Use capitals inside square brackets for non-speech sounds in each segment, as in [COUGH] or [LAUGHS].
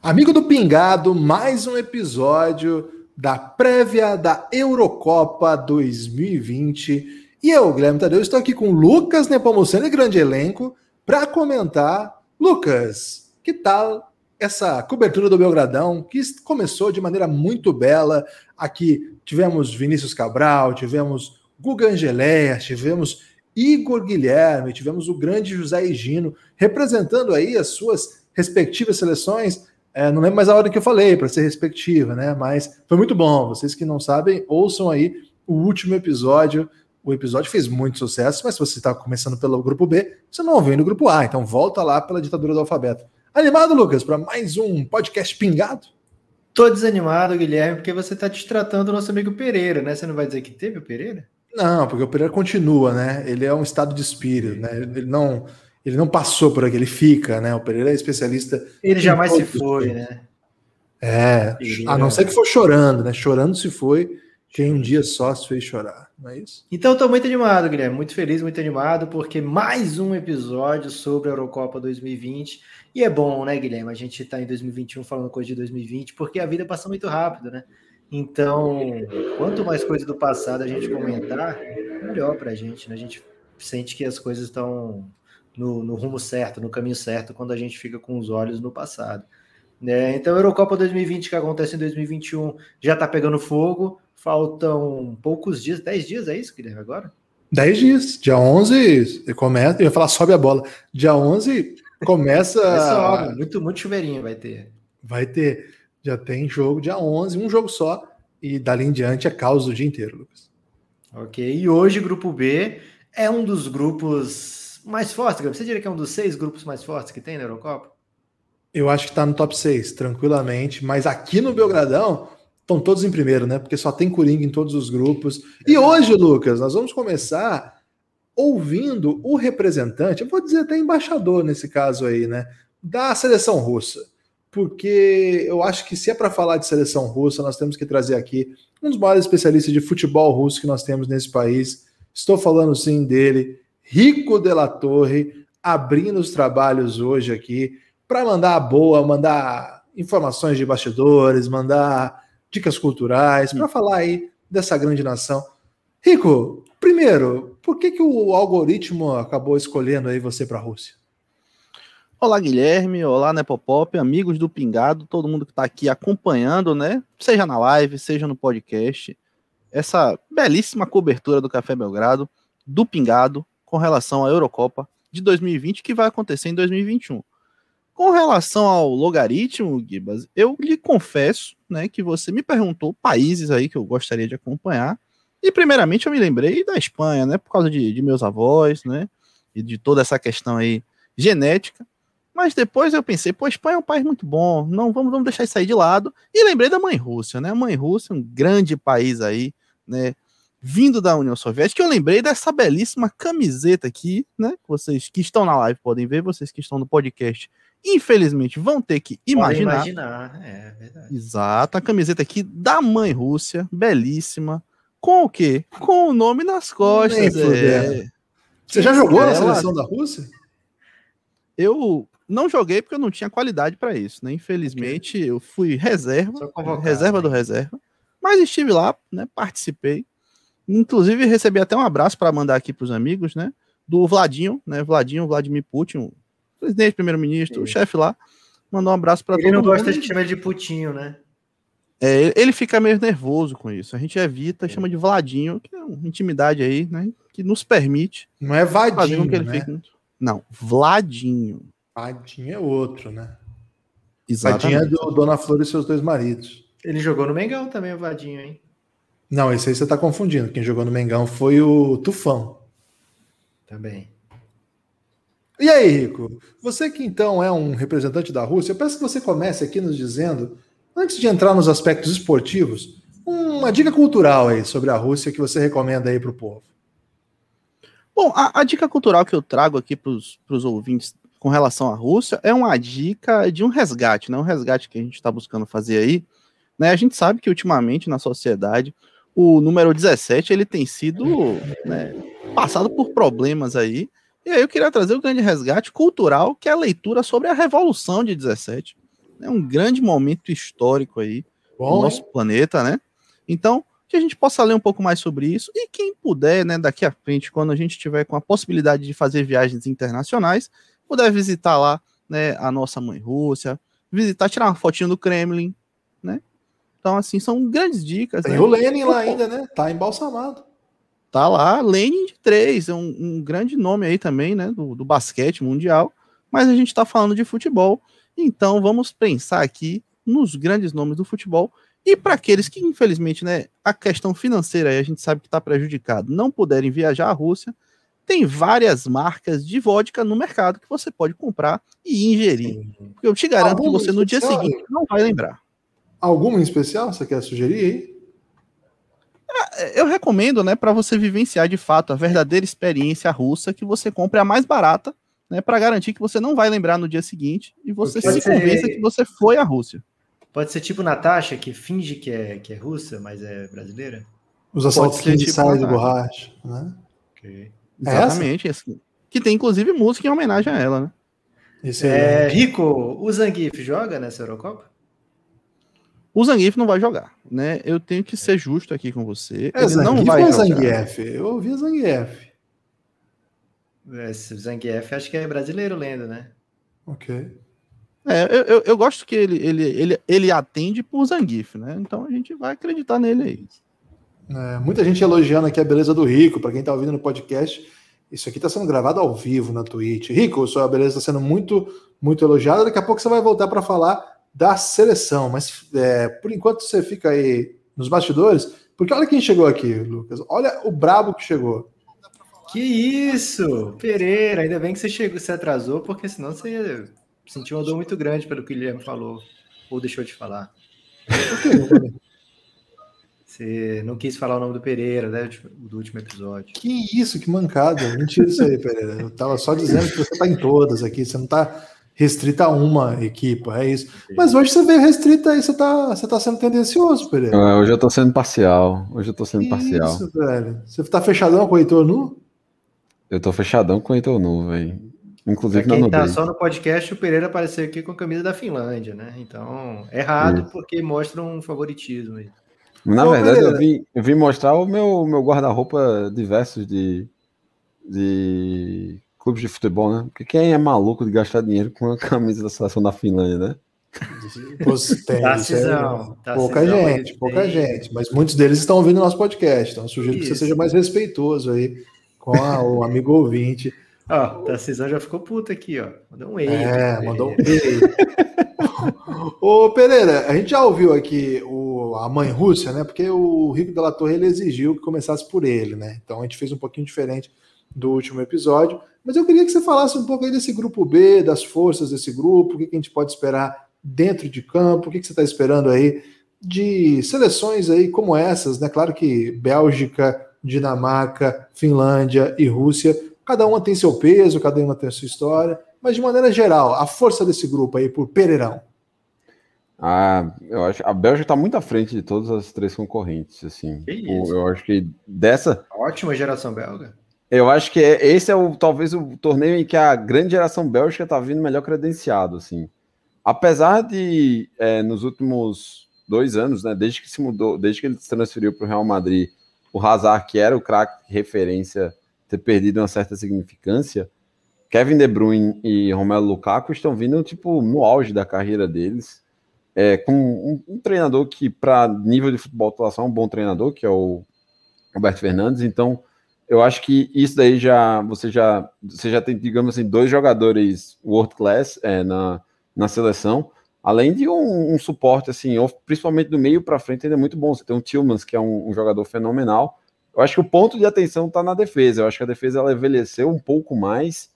Amigo do Pingado, mais um episódio da prévia da Eurocopa 2020. E eu, Guilherme Tadeu, estou aqui com Lucas Nepomuceno e grande elenco para comentar. Lucas, que tal essa cobertura do Belgradão, que começou de maneira muito bela. Aqui tivemos Vinícius Cabral, tivemos Guga Angeléia, tivemos Igor Guilherme, tivemos o grande José Higino, representando aí as suas respectivas seleções. É, não lembro mais a hora que eu falei para ser respectiva, né? Mas foi muito bom. Vocês que não sabem, ouçam aí o último episódio. O episódio fez muito sucesso, mas se você está começando pelo grupo B, você não ouviu no grupo A, então volta lá pela ditadura do alfabeto. Animado, Lucas, para mais um podcast pingado? Tô desanimado, Guilherme, porque você está destratando o nosso amigo Pereira, né? Você não vai dizer que teve o Pereira? Não, porque o Pereira continua, né? Ele é um estado de espírito, né? Ele não ele não passou por aqui, ele fica, né? O Pereira é especialista. Ele jamais se foi, né? É, a não ser que for chorando, né? Chorando se foi, quem um dia só se fez chorar, não é isso? Então estou muito animado, Guilherme, muito feliz, muito animado, porque mais um episódio sobre a Eurocopa 2020. E é bom, né, Guilherme? A gente está em 2021 falando coisa de 2020, porque a vida passa muito rápido, né? Então, quanto mais coisa do passado a gente comentar, melhor para a gente, né? A gente sente que as coisas estão no, no, rumo certo, no caminho certo, quando a gente fica com os olhos no passado. Né? Então, a Eurocopa 2020, que acontece em 2021, já está pegando fogo. Faltam poucos dias, 10 dias, é isso, Guilherme, agora? 10 dias. Dia 11 começa. Eu ia falar sobe a bola. Dia 11 começa. [LAUGHS] sobe, muito, muito chuveirinho vai ter. Vai ter. Já tem jogo dia 11, um jogo só. E dali em diante é caos o dia inteiro, Lucas. Ok. E hoje, grupo B é um dos grupos mais forte, Você diria que é um dos seis grupos mais fortes que tem na Eurocopa? Eu acho que está no top 6, tranquilamente. Mas aqui no Belgradão estão todos em primeiro, né? Porque só tem Coringa em todos os grupos. E hoje, Lucas, nós vamos começar ouvindo o representante, eu vou dizer até embaixador nesse caso aí, né? Da seleção russa. Porque eu acho que se é para falar de seleção russa, nós temos que trazer aqui um dos maiores especialistas de futebol russo que nós temos nesse país. Estou falando sim dele, Rico de la Torre, abrindo os trabalhos hoje aqui para mandar a boa, mandar informações de bastidores, mandar dicas culturais, para falar aí dessa grande nação. Rico, primeiro, por que, que o algoritmo acabou escolhendo aí você para a Rússia? Olá, Guilherme. Olá, Nepopop, amigos do Pingado, todo mundo que está aqui acompanhando, né? Seja na live, seja no podcast. Essa belíssima cobertura do Café Belgrado, do Pingado, com relação à Eurocopa de 2020 que vai acontecer em 2021. Com relação ao logaritmo, Gibas, eu lhe confesso, né, que você me perguntou países aí que eu gostaria de acompanhar. E primeiramente eu me lembrei da Espanha, né, por causa de, de meus avós, né, e de toda essa questão aí genética. Mas depois eu pensei, pô, Espanha é um país muito bom, não vamos, vamos deixar isso aí de lado. E lembrei da mãe Rússia, né? A mãe Rússia, um grande país aí, né? Vindo da União Soviética. Eu lembrei dessa belíssima camiseta aqui, né? Vocês que estão na live podem ver, vocês que estão no podcast, infelizmente, vão ter que imaginar. imaginar, é verdade. Exato, a camiseta aqui da mãe Rússia, belíssima. Com o quê? Com o nome nas costas. É. Você já jogou na seleção da Rússia? Eu não joguei porque eu não tinha qualidade para isso, né? Infelizmente, okay. eu fui reserva, reserva do reserva, mas estive lá, né? Participei. Inclusive, recebi até um abraço para mandar aqui para os amigos, né? Do Vladinho, né? Vladinho, Vladimir Putin, presidente, primeiro-ministro, o chefe lá. Mandou um abraço para todo mundo. Ele não gosta de chamar de Putinho, né? É, ele fica meio nervoso com isso. A gente evita, é. chama de Vladinho, que é uma intimidade aí, né? Que nos permite. Não é Vadinho, que ele né? Fique... Não, Vladinho. Vadinho é outro, né? Exatamente. Vadinho é do Dona Flor e seus dois maridos. Ele jogou no Mengão também, o Vadinho, hein? Não, esse aí você está confundindo. Quem jogou no Mengão foi o Tufão. Também. E aí, Rico? Você que então é um representante da Rússia, eu peço que você comece aqui nos dizendo, antes de entrar nos aspectos esportivos, uma dica cultural aí sobre a Rússia que você recomenda aí para o povo. Bom, a, a, dica cultural que eu trago aqui para os ouvintes com relação à Rússia é uma dica de um resgate, né? Um resgate que a gente está buscando fazer aí. Né? A gente sabe que ultimamente na sociedade o número 17 ele tem sido né, passado por problemas aí. E aí eu queria trazer o grande resgate cultural, que é a leitura sobre a Revolução de 17. É um grande momento histórico aí Bom, no nosso hein? planeta, né? Então, que a gente possa ler um pouco mais sobre isso e quem puder, né, daqui à frente, quando a gente tiver com a possibilidade de fazer viagens internacionais, puder visitar lá, né, a nossa mãe Rússia, visitar, tirar uma fotinha do Kremlin? Então, assim, são grandes dicas. Tem né? o Lenin lá ainda, né? [LAUGHS] Tá embalsamado. Tá lá, Lenin de 3, é um, um grande nome aí também, né, do, do basquete mundial, mas a gente tá falando de futebol, então vamos pensar aqui nos grandes nomes do futebol e para aqueles que, infelizmente, né, a questão financeira aí a gente sabe que está prejudicado, não puderem viajar à Rússia, tem várias marcas de vodka no mercado que você pode comprar e ingerir. Porque eu te garanto que você no dia seguinte não vai lembrar. Alguma em especial você quer sugerir aí? Eu recomendo, né, para você vivenciar de fato a verdadeira experiência russa, que você compre a mais barata, né, para garantir que você não vai lembrar no dia seguinte e você Pode se ser- convença que você foi à Rússia. Pode ser tipo Natasha, que finge que é, que é russa, mas é brasileira? Os assaltos de tipo sais de borracha, né? Ok. É essa? Exatamente, assim. Que tem inclusive música em homenagem a ela, né? Excelente. É, Rico, o Zangief joga nessa Eurocopa? O Zangief não vai jogar, né? Eu tenho que ser justo aqui com você. É ele não Zangief vai ou é jogar. Zangief? Eu ouvi Zangief. Esse Zangief acho que é brasileiro lendo, né? Ok. É, eu, eu, eu gosto que ele, ele, ele, ele atende por Zangief, né? Então a gente vai acreditar nele aí. É, muita gente elogiando aqui a beleza do Rico. Para quem está ouvindo no podcast, isso aqui está sendo gravado ao vivo na Twitch. Rico, sua beleza está sendo muito, muito elogiada. Daqui a pouco você vai voltar para falar da seleção. Mas é, por enquanto você fica aí nos bastidores, porque olha quem chegou aqui, Lucas. Olha o brabo que chegou. Que isso! Pereira, ainda bem que você chegou, você atrasou, porque senão você ia sentir uma dor muito grande pelo que o Guilherme falou. Ou deixou de falar. [LAUGHS] Você não quis falar o nome do Pereira, né? Do último episódio. Que isso, que mancada. Mentira isso aí, Pereira. Eu tava só dizendo que você tá em todas aqui, você não tá restrita a uma equipa, é isso. Mas hoje você veio restrita aí, você tá, você tá sendo tendencioso, Pereira. É, Hoje eu tô sendo parcial. Hoje eu tô sendo Que parcial. Isso, velho. Você tá fechadão com o Heitor nu? Eu tô fechadão com o Heitor Nu, velho. Inclusive Pra na quem tá nudez. só no podcast, o Pereira apareceu aqui com a camisa da Finlândia, né? Então, errado, Isso. porque mostra um favoritismo aí. Na Ô, verdade, Pereira. eu vim, eu vim mostrar o meu, meu guarda-roupa diversos de, de clubes de futebol, né? Porque quem é maluco de gastar dinheiro com a camisa da seleção da Finlândia, né? Você [LAUGHS] tem, Tá isso é- cisão, tá pouca cisão, gente, pouca tem- gente. Mas muitos deles estão ouvindo nosso podcast, então eu sugiro que você Isso. seja mais respeitoso aí com a- o [LAUGHS] amigo ouvinte. Ó, Tarcisão já ficou puto aqui, ó. Mandou um ei. É, mandou um beijo. Ô Pereira, a gente já ouviu aqui o, a mãe Rússia, né? Porque o Rico Della Torre ele exigiu que começasse por ele, né? Então a gente fez um pouquinho diferente do último episódio. Mas eu queria que você falasse um pouco aí desse grupo B, das forças desse grupo, o que, a gente pode esperar dentro de campo, o que, você está esperando aí de seleções aí como essas, né? Claro que Bélgica, Dinamarca, Finlândia e Rússia, cada uma tem seu peso, cada uma tem a sua história, mas de maneira geral, a força desse grupo aí por Pereirão. Ah, eu acho a Bélgica tá muito à frente de todas as três concorrentes, assim. Que O- isso. Eu acho que dessa, Ótima geração belga. Eu acho que é- esse é o talvez o torneio em que a grande geração bélgica tá vindo melhor credenciado, assim. Apesar de é, nos últimos dois anos, né, desde que se mudou, desde que ele se transferiu para o Real Madrid, o Hazard, que era o craque referência, ter perdido uma certa significância, Kevin De Bruyne e Romelu Lukaku estão vindo tipo no auge da carreira deles, é, com um, um treinador que para nível de futebol atuação é um bom treinador, que é o Roberto Fernandes. Então, eu acho que isso daí já você já você já tem, digamos assim, dois jogadores world class é, na, na seleção, além de um, um suporte assim, principalmente do meio para frente, ainda é muito bom. Você tem o Tillmans, que é um, um jogador fenomenal. Eu acho que o ponto de atenção está na defesa. Eu acho que a defesa ela envelheceu um pouco mais.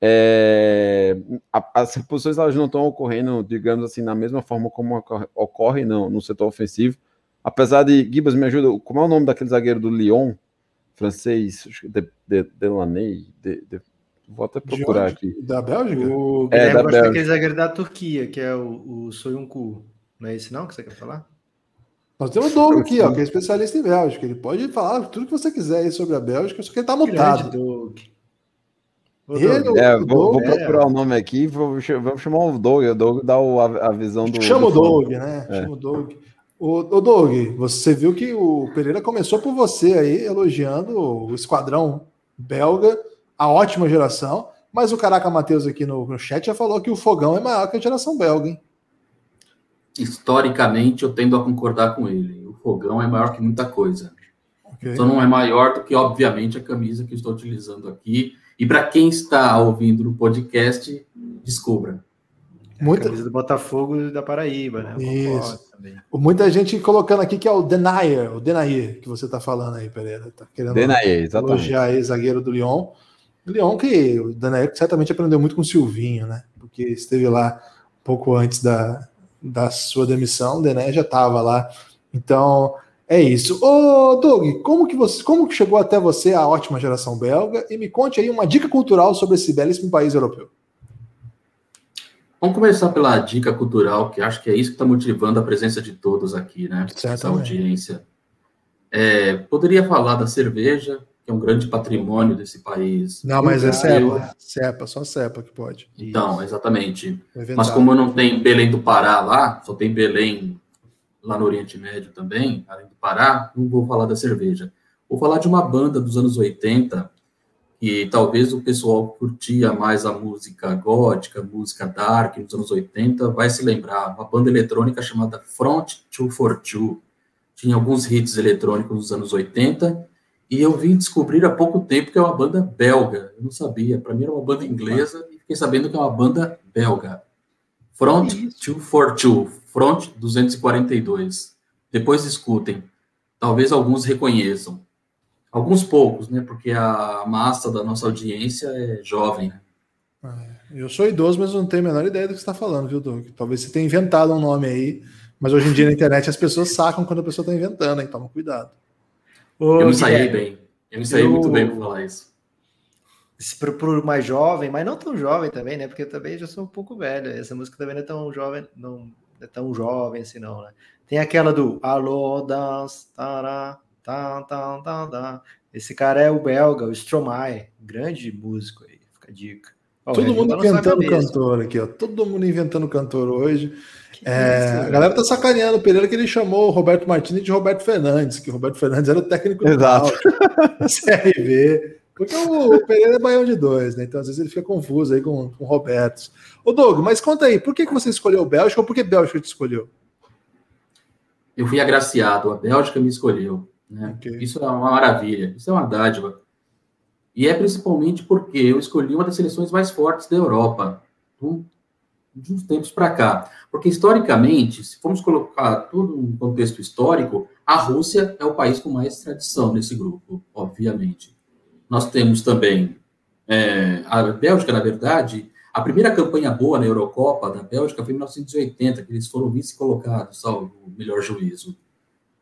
É, as reposições elas não estão ocorrendo, digamos assim, na mesma forma como ocorre, ocorre no, no setor ofensivo. Apesar de, Gibas, me ajuda, como é o nome daquele zagueiro do Lyon, francês, acho que de, de, Delaney, de, de- vou até procurar aqui. Da Bélgica? O É, da gosta Bélgica. daquele zagueiro da Turquia, que é o, o Soyuncu. Não é esse não que você quer falar? Nós temos o Doug aqui, ó, que é [LAUGHS] especialista em Bélgica. Ele pode falar tudo que você quiser aí sobre a Bélgica, só que ele tá mutado. Ele, É, vou, vou Doug, procurar o nome aqui, vou, vamos chamar o Doug. O Doug dá o- a, a visão do. Chama o do- Doug, né? É. Chama o Doug. O, o Doug, você viu que o Pereira começou por você aí, elogiando o esquadrão belga, a ótima geração, mas o Caraca Matheus aqui no, no chat já falou que o fogão é maior que a geração belga, hein? Historicamente, eu tendo a concordar com ele. O fogão é maior que muita coisa. Ok. Só não é maior do que, obviamente, a camisa que eu estou utilizando aqui. E para quem está ouvindo no podcast, descubra. Muita, Camisa do Botafogo da Paraíba, né? Isso. muita gente colocando aqui que é o Denayer, o Denayer, que você tá falando aí, Pereira. Tá querendo Denayer, exatamente. elogiar aí, zagueiro do Lyon. O Lyon que o Denayer certamente aprendeu muito com o Silvinho, né? Porque esteve lá um pouco antes da, da sua demissão, o Denayer já estava lá. Então, é isso. Ô, Doug, como que você, como que chegou até você a ótima geração belga? E me conte aí uma dica cultural sobre esse belíssimo país europeu. Vamos começar pela dica cultural, que acho que é isso que está motivando a presença de todos aqui, né? Essa audiência. É, poderia falar da cerveja, que é um grande patrimônio desse país. Não, mas é cepa, cepa, só cepa que pode. Então, exatamente. É Mas como não tem Belém do Pará lá, só tem Belém lá no Oriente Médio também, além do Pará, não vou falar da cerveja. Vou falar de uma banda dos anos 80, que talvez o pessoal que curtia mais a música gótica, música dark nos anos 80, vai se lembrar. Uma banda eletrônica chamada Front 242. Tinha alguns hits eletrônicos nos anos 80, e eu vim descobrir há pouco tempo que é uma banda belga. Eu não sabia. Para mim era uma banda inglesa e fiquei sabendo que é uma banda belga. Front 242, Front 242. Depois escutem. Talvez alguns reconheçam. Alguns poucos, né? Porque a massa da nossa audiência é jovem. né? Eu sou idoso, mas não tenho a menor ideia do que você está falando, viu, Doug? Talvez você tenha inventado um nome aí, mas hoje em dia na internet as pessoas sacam quando a pessoa está inventando, hein? Toma cuidado. Ô, Eu me saí bem. Eu me saí eu- muito bem para falar isso. se Pro, pro mais jovem, mas não tão jovem também, né? Porque eu também já sou um pouco velho. Essa música também não é tão jovem, não é tão jovem assim, não, né? Tem aquela do Alô, dance, tará, tá, tá, tá, tá. Esse cara é o belga, o Stromae, grande músico aí, fica a dica. Ó, Todo mundo tá inventando cantor aqui, ó. Todo mundo inventando cantor hoje. É, isso, a galera tá sacaneando o Pereira que ele chamou o Roberto Martins de Roberto Fernandes, que o Roberto Fernandes era o técnico do Exato. Náutico, CRV. Porque o Pereira é baião de dois, né? Então às vezes ele fica confuso aí com, com o Roberto. Ô Doug, mas conta aí, por que, que você escolheu o Bélgica ou por que Bélgica te escolheu? Eu fui agraciado, a Bélgica me escolheu. Né? Ok. Isso é uma maravilha, isso é uma dádiva. E é principalmente porque eu escolhi uma das seleções mais fortes da Europa, um- de uns tempos para cá. Porque, historicamente, se formos colocar tudo em contexto histórico, a Rússia é o país com mais tradição nesse grupo, obviamente. Nós temos também é, a Bélgica, na verdade, a primeira campanha boa na Eurocopa da Bélgica foi em 1980, que eles foram vice-colocados, salvo o melhor juízo.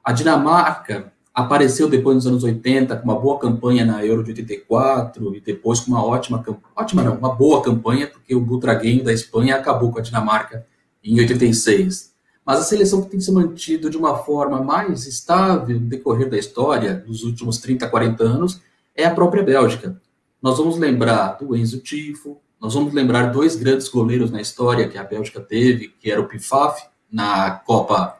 A Dinamarca apareceu depois nos anos 80 com uma boa campanha na Euro de 84 e depois com uma ótima campanha, ótima não, uma boa campanha, porque o Butragueño da Espanha acabou com a Dinamarca em 86. Mas a seleção que tem se mantido de uma forma mais estável no decorrer da história, nos últimos 30, 40 anos, é a própria Bélgica. Nós vamos lembrar do Enzo Tifo, nós vamos lembrar dois grandes goleiros na história que a Bélgica teve, que era o Pifaf na Copa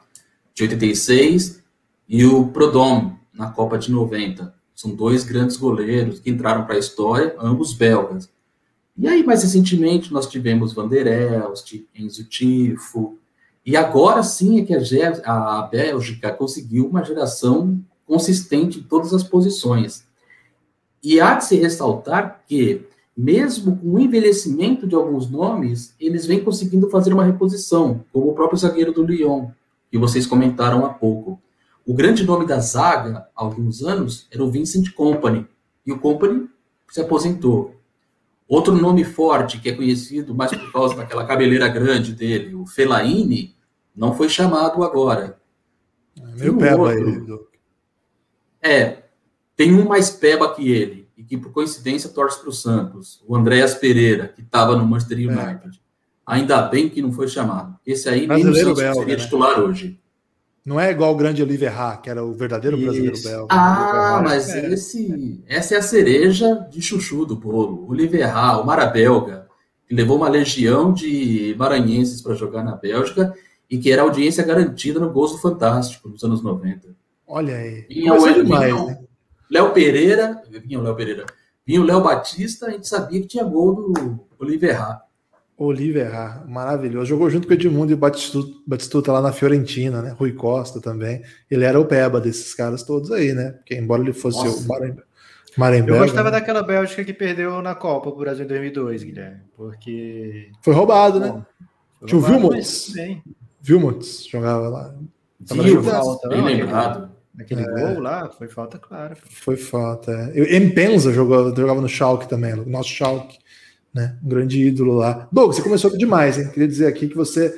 de 86 e o Prodom na Copa de 90. São dois grandes goleiros que entraram para a história, ambos belgas. E aí, mais recentemente, nós tivemos Van der Elst, Enzo Tifo, e agora sim é que a, a Bélgica conseguiu uma geração consistente em todas as posições. E há de se ressaltar que, mesmo com o envelhecimento de alguns nomes, eles vêm conseguindo fazer uma reposição, como o próprio zagueiro do Lyon, que vocês comentaram há pouco. O grande nome da zaga, há alguns anos, era o Vincent Company, e o Company se aposentou. Outro nome forte, que é conhecido mais por causa daquela cabeleira grande dele, o Fellaini, não foi chamado agora. É meio um peba outro. Doug. É, tem um mais peba que ele, e que por coincidência torce para o Santos, o Andréas Pereira, que estava no Manchester É. United. Ainda bem que não foi chamado. Esse aí nem no Brasileiro Santos belga, seria né? titular hoje. Não é igual o grande Oliver Ha, que era o verdadeiro Isso. brasileiro belga. Ah, mas É. esse, essa é a cereja de chuchu do bolo. O Oliverra, o Mara Belga, que levou uma legião de maranhenses para jogar na Bélgica e que era audiência garantida no Gols do Fantástico, nos anos 90. Olha aí. Vinha o demais, né? Léo Pereira, vinha o Léo Pereira, vinha o Léo Batista, a gente sabia que tinha gol do. Oliver Ha, maravilhoso. Jogou junto com o Edmundo e o Batistuta, Batistuta lá na Fiorentina, né? Rui Costa também. Ele era o peba desses caras todos aí, né? Porque embora ele fosse Nossa. o Marembelga, Eu gostava né? daquela Bélgica que perdeu na Copa pro Brasil em 2002, Guilherme. Porque. foi roubado, né? Bom, foi Tinha o roubado, bem. Vilmots jogava lá. Tava jogando. falta, Bem não, lembrado. Aquele gol lá foi falta clara. pô. Foi falta. É. Eu- M. Penza jogou, jogava no Schalke também, o nosso Schalke, né? Um grande ídolo lá. Doug, você começou demais, hein? Queria dizer aqui que você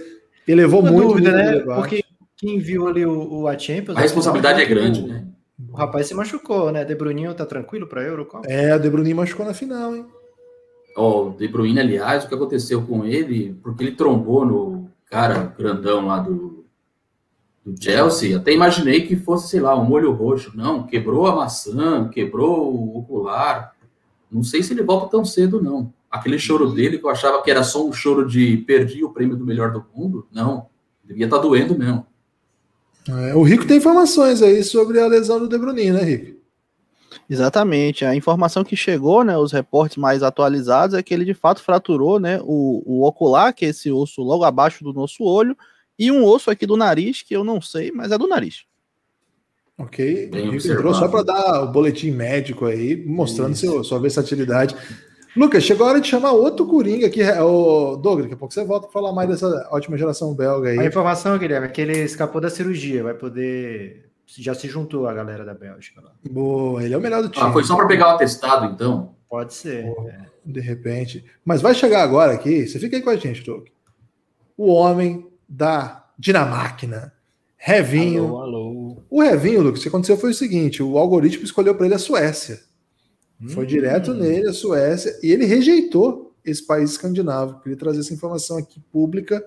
elevou Uma muito dúvida, né? Porque quem viu ali o, o a Champions. A responsabilidade é o- grande, né? O rapaz se machucou, né? De Bruninho tá tranquilo pra Eurocopa? É, o De Bruyne machucou na final, hein? Ó, o De Bruyne, aliás, o que aconteceu com ele, porque ele trombou no cara grandão lá do, do Chelsea, até imaginei que fosse, sei lá, um olho roxo. Não, quebrou a maçã, quebrou o ocular. Não sei se ele volta tão cedo, não. Aquele choro dele, que eu achava que era só um choro de perdi o prêmio do melhor do mundo, não. Devia estar doendo mesmo. É, o Rico tem informações aí sobre a lesão do De Bruyne, né, Rico? Exatamente. A informação que chegou, né, os reportes mais atualizados, é que ele de fato fraturou, né, o, o ocular, que é esse osso logo abaixo do nosso olho, e um osso aqui do nariz, que eu não sei, mas é do nariz. Ok. Entrou só para dar o boletim médico aí, mostrando seu, sua versatilidade. Lucas, chegou a hora de chamar outro Coringa aqui. O Douglas, daqui a pouco você volta para falar mais dessa ótima geração belga aí. A informação, Guilherme, é que ele escapou da cirurgia, vai poder. Já se juntou a galera da Bélgica lá. Boa, ele é o melhor do time. Ah, foi só para pegar o atestado, então? Pode ser. é. De repente. Mas vai chegar agora aqui, você fica aí com a gente, Doug. O homem da Dinamáquina. Revinho. Alô, alô. O Revinho, Lucas, o que aconteceu foi o seguinte: o algoritmo escolheu para ele a Suécia. Foi Hum. direto nele, a Suécia, e ele rejeitou esse país escandinavo. Queria trazer essa informação aqui pública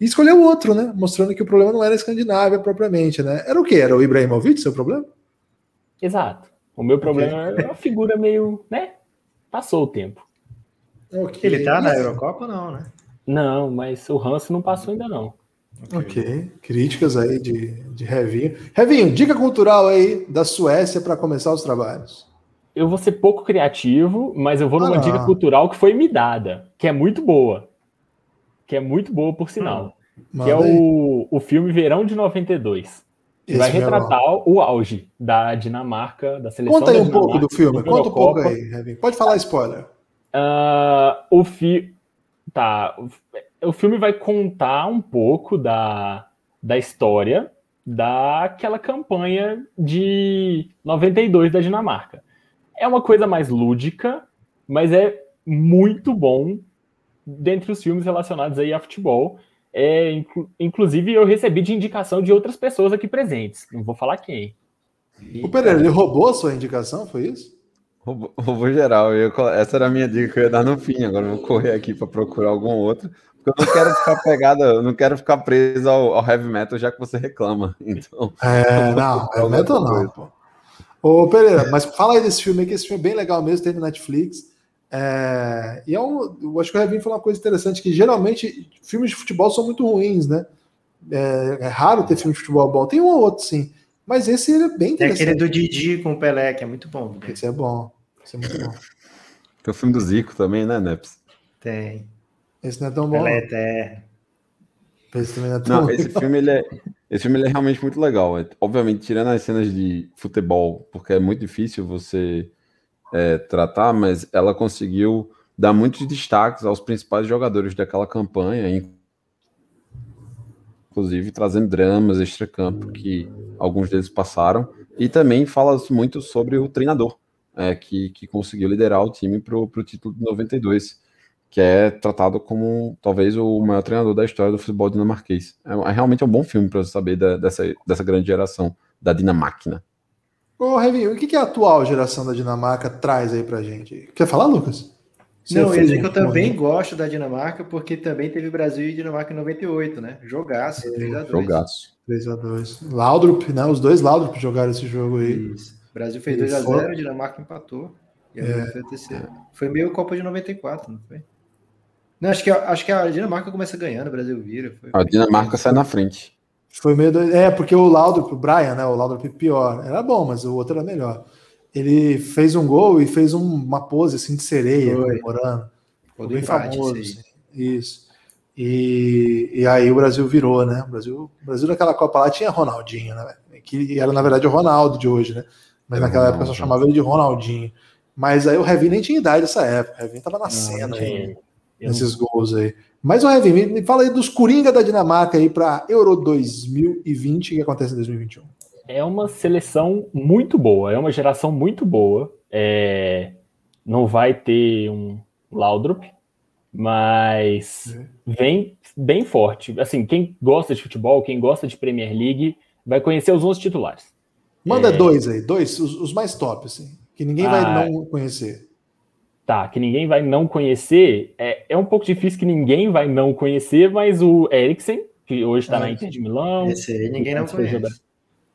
e escolheu outro, né? Mostrando que o problema não era a Escandinávia propriamente, né? Era o quê? Era o Ibrahimovic, seu problema? Exato. O meu problema é uma figura meio, né? Passou o tempo. Ok. Ele tá na Eurocopa, não, né? Não, mas o Hans não passou ainda não. Ok. Críticas aí de, de Revinho. Revinho, dica cultural aí da Suécia para começar os trabalhos. Eu vou ser pouco criativo, mas eu vou numa Ah. dica cultural que foi me dada, que é muito boa. Que é muito boa, por sinal. que é o, o filme Verão de 92. Que Esse vai é retratar o auge da Dinamarca, da seleção Conta aí um pouco do filme. Conta um pouco aí, Revinho. Pode falar spoiler. Ah, o fi... Tá. O filme vai contar um pouco da, da história daquela campanha de 92 da Dinamarca. É uma coisa mais lúdica, mas é muito bom dentre os filmes relacionados aí a futebol. É, inclu- inclusive, eu recebi de indicação de outras pessoas aqui presentes. Não vou falar quem. O Pereira, ele roubou a sua indicação, foi isso? Roubou, roubou geral. Eu essa era a minha dica que eu ia dar no fim. Agora eu vou correr aqui para procurar algum outro. Porque eu não quero ficar pegado, eu não quero ficar preso ao, ao heavy metal, já que você reclama. Então, É, não, é Alguma metal não, pô. Ô, Pereira, mas fala aí desse filme aí, que esse filme é bem legal mesmo, tem no Netflix. É, e é um, eu acho que o Revinho falou uma coisa interessante, que geralmente filmes de futebol são muito ruins, né? É, é raro ter filme de futebol bom. Tem um ou outro, sim. Mas esse ele é bem interessante. aquele do Didi com o Pelé, que é muito bom. Guilherme. Esse é bom. Esse é muito bom. tem o filme do Zico também, né, Neps? Tem. Esse não é tão bom. Pelé não. Esse não é Não, esse filme ele é, esse filme ele é realmente muito legal. É, obviamente, tirando as cenas de futebol, porque é muito difícil você é, tratar, mas ela conseguiu dar muitos destaques aos principais jogadores daquela campanha, inclusive trazendo dramas extra-campo que alguns deles passaram, e também fala muito sobre o treinador, é, que, que conseguiu liderar o time para o título de 92 que é tratado como talvez o maior treinador da história do futebol dinamarquês. É, é realmente um bom filme para você saber da- dessa, dessa grande geração da Dinamáquina. Ô, Revinho, o que, que a atual geração da Dinamarca traz aí pra gente? Quer falar, Lucas? Você Não, eu dizer que eu também bom- gosto da Dinamarca, porque também teve Brasil e Dinamarca em 98, né? Jogaço, 3 a 2. Jogaço. 3x2. Laudrup, né? Os dois Laudrup jogaram esse jogo aí. Isso. O Brasil fez E 2 a foi- 0 Dinamarca empatou. E a foi a terceira. Foi meio Copa de 94, não foi? Não, acho que, acho que a Dinamarca começa ganhando, o Brasil vira. Foi- A Dinamarca sai na frente. Foi meio doido. É, porque o Laudrup, o Brian, né? O Laudrup pior. Era bom, mas o outro era melhor. Ele fez um gol e fez um- uma pose assim de sereia, Foi. comemorando. Ficou bem empate, famoso. assim. Isso. E, e aí o Brasil virou, né? O Brasil, o Brasil naquela Copa lá tinha Ronaldinho, né? Que era, na verdade, o Ronaldo de hoje, né? Mas É, naquela época só chamava ele de Ronaldinho. Mas aí o Revin nem tinha idade nessa época. O Revin tava nascendo não eu não- nesses gols aí. Mas o Revin, me fala aí dos Coringa da Dinamarca aí para Euro 2020 que acontece em 2021. é uma seleção muito boa, é uma geração muito boa. É, não vai ter um Laudrup, mas vem bem forte. Assim, quem gosta de futebol, quem gosta de Premier League, vai conhecer os 11 titulares. Manda É. dois aí, dois, os, os mais top, assim, que ninguém vai Ah. não conhecer. Tá, que ninguém vai não conhecer. É, é um pouco difícil que ninguém vai não conhecer, mas o Eriksen, que hoje está na Eriksen. Inter de Milão, Esse aí ninguém não antes foi conhece. jogador-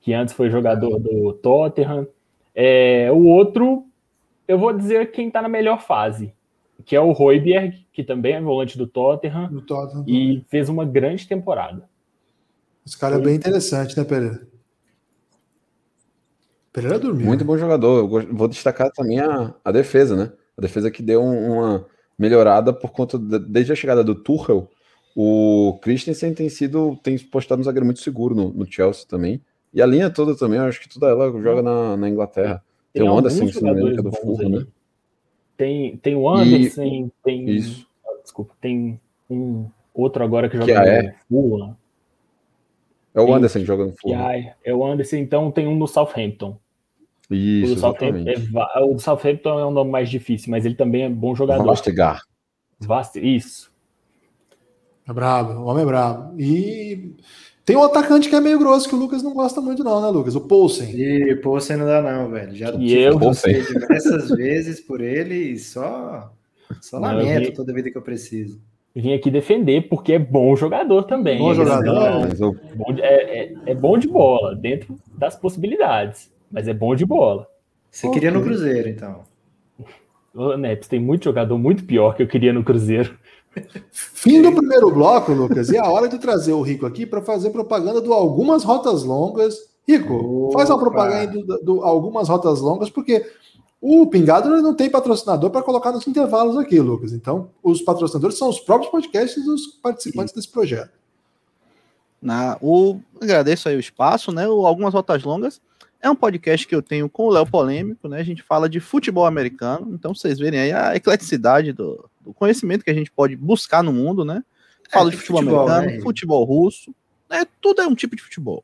que antes foi jogador do Tottenham. É, o outro, eu vou dizer quem está na melhor fase, que é o Royberg, que também é volante do Tottenham No Tottenham. e fez uma grande temporada. Esse cara é bem interessante, né, Pereira? Pereira dormiu. Muito bom jogador. Eu vou destacar também a, a defesa, né? A defesa que deu um- uma melhorada por conta, de- desde a chegada do Tuchel, o Christensen tem sido, tem postado um zagueiro muito seguro no, no Chelsea também. E a linha toda também, eu acho que toda ela joga na, na Inglaterra. Tem, o alguns Anderson, se não me engano, que é do Fulham, né? Tem, tem o Anderson, tem. Isso. ah, Desculpa, tem um outro agora que Que joga é? no Fulham. É o Tem- Anderson que joga no Que Fulham. é, é o Anderson, então tem um no Southampton. Isso, o, do Southampton é, o do Southampton é um nome mais difícil, mas ele também é bom jogador. Vastegar. Vast- Isso. É brabo, o homem é brabo. E tem um atacante que é meio grosso, que o Lucas não gosta muito, não, né, Lucas? O Poulsen. E você não dá não, velho. Já E tive eu- torcer diversas [LAUGHS] vezes por ele e só, só lamento vi- toda vida que eu preciso. Vim aqui defender porque é bom jogador também. Bom jogador. não- Mas eu, bom de- é, é- é bom de bola, dentro das possibilidades. Mas é bom de bola. Você Ok. queria no Cruzeiro, então. Ô, Neps, tem muito jogador muito pior que eu queria no Cruzeiro. Fim do primeiro bloco, Lucas, e é a hora de trazer o Rico aqui para fazer propaganda do Algumas Rotas Longas. Rico, faz uma Opa. propaganda do, do Algumas Rotas Longas, porque o Pingado não tem patrocinador para colocar nos intervalos aqui, Lucas. Então, os patrocinadores são os próprios podcasts dos participantes desse projeto. Na, o, agradeço aí o espaço, né? O Algumas Rotas Longas é um podcast que eu tenho com o Léo Polêmico, né? A gente fala de futebol americano, então vocês verem aí a ecleticidade do, do conhecimento que a gente pode buscar no mundo, né? Fala É, de futebol, futebol, americano, né? futebol russo, né? Tudo é um tipo de futebol.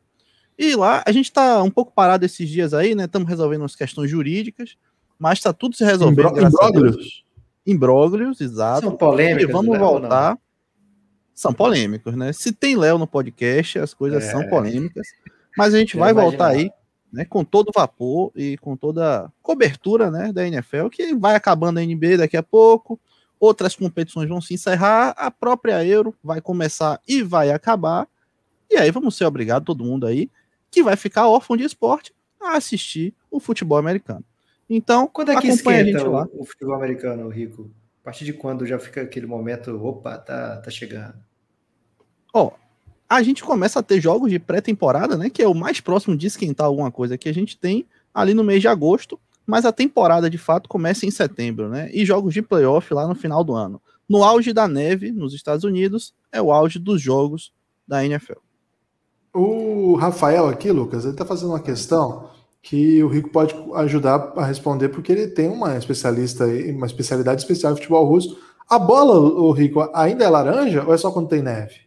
E lá a gente tá um pouco parado esses dias aí, né? Estamos resolvendo as questões jurídicas, mas tá tudo se resolvendo. Imbro-. Imbróglios? Imbróglios, exato. São polêmicas. E vamos Léo, ou não? voltar. São polêmicos, né? Se tem Léo no podcast, as coisas É. são polêmicas. Mas a gente Eu vai imaginava. voltar aí, né? Com todo vapor e com toda a cobertura, né? Da NFL, que vai acabando a NBA daqui a pouco. Outras competições vão se encerrar. A própria Euro vai começar e vai acabar. E aí vamos ser obrigados, todo mundo aí, que vai ficar órfão de esporte, a assistir o futebol americano. Então, Quando é que acompanha a esquenta gente lá. o, futebol americano, Rico? A partir de quando já fica aquele momento, opa, tá, tá chegando. Ó, a gente começa a ter jogos de pré-temporada, né? Que é o mais próximo de esquentar alguma coisa que a gente tem ali no mês de agosto, mas a temporada de fato começa em setembro, né? E jogos de playoff lá no final do ano. No auge da neve nos Estados Unidos é o auge dos jogos da NFL. O Rafael aqui, Lucas, ele está fazendo uma questão que o Rico pode ajudar a responder, porque ele tem uma especialista uma especialidade especial em futebol russo. A bola, o Rico, ainda é laranja ou é só quando tem neve?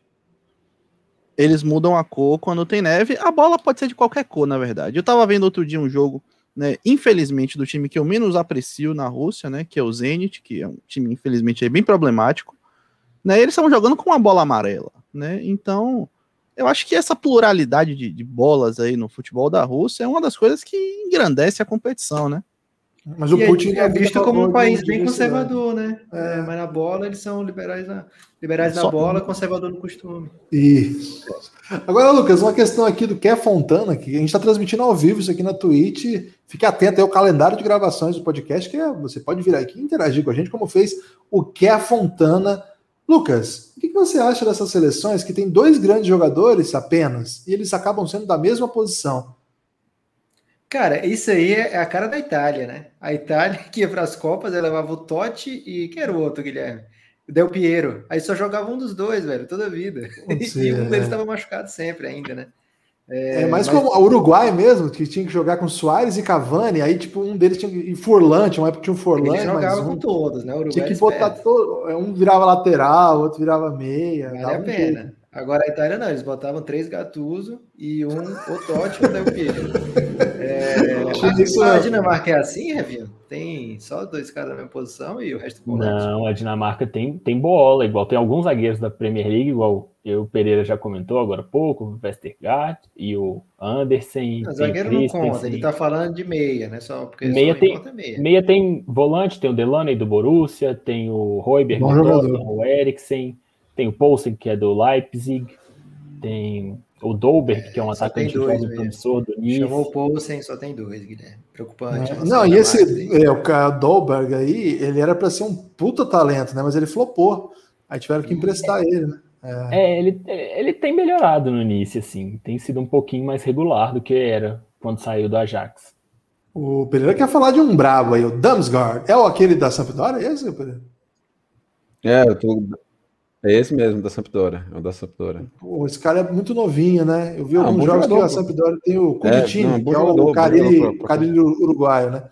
Eles mudam a cor quando tem neve. A bola pode ser de qualquer cor, na verdade. Eu tava vendo outro dia um jogo, né, infelizmente, do time que eu menos aprecio na Rússia, né, que é o Zenit, que é um time, infelizmente, bem problemático. Né, eles estavam jogando com uma bola amarela, né? Então, eu acho que essa pluralidade de, de bolas aí no futebol da Rússia é uma das coisas que engrandece a competição, né? Mas o E Putin é visto como um país bem diversidade. conservador, né? É. É, mas na bola eles são liberais na, liberais na Só- bola, conservador no costume. Isso. Agora, Lucas, uma questão aqui do que é Fontana, que a gente está transmitindo ao vivo isso aqui na Twitch. Fique atento aí ao calendário de gravações do podcast, que é, você pode vir aqui e interagir com a gente, como fez o que é Fontana. Lucas, o que você acha dessas seleções que tem dois grandes jogadores apenas e eles acabam sendo da mesma posição? Cara, isso aí é a cara da Itália, né? A Itália [LAUGHS] que ia para as Copas, ela levava o Totti e quem era o outro, Guilherme? O Del Piero. Aí só jogava um dos dois, velho, toda a vida. [LAUGHS] E um deles é. estava machucado sempre ainda, né? É, mais mas- como o Uruguai mesmo, que tinha que jogar com Soares e Cavani, aí tipo um deles tinha que. E Furlan, tinha uma época que tinha um Furlan, Ele jogava um. com todos, né? O Uruguai Tinha que botar todo. Um virava lateral, outro virava meia. Vale a pena. Agora a Itália não, eles botavam três Gattuso e um [LAUGHS] o Totti e um Del Piero. É, a, a. Dinamarca é assim, Revinho? Tem só dois caras na mesma posição e o resto volante. Não, a Dinamarca tem, tem bola, igual tem alguns zagueiros da Premier League, igual eu, o Pereira já comentou agora há pouco, o Vestergaard e o Andersen. O zagueiro não conta, ele tá falando de meia, né? Só porque Meia só tem- importa meia. Meia tem volante, tem o Delaney do Borussia, tem o Royberg o Eriksen, tem o Poulsen, que é do Leipzig, tem o Dolberg, que é um atacante jovem promissor do Nice. Chamou o Poulsen, só tem dois, Guilherme. Preocupante. É, Não, e Dinamarca esse, é, o cara Dolberg aí, ele era para ser um puta talento, né? Mas ele flopou. Aí tiveram que emprestar ele, né? É, ele, ele tem melhorado no início, assim, tem sido um pouquinho mais regular do que era quando saiu do Ajax. O Pereira quer falar de um brabo aí, o Damsgaard. É o aquele da Sampdoria? É esse, Pereira? É, eu tô... é esse mesmo, da Sampdoria. É o da Sampdoria. Pô, esse cara é muito novinho, né? Eu vi Ah, alguns jogos que jogador, a pô. Sampdoria tem o Cubitini, não, bom que é jogador, o Carilli, jogador pra- o Carilli uruguaio, né?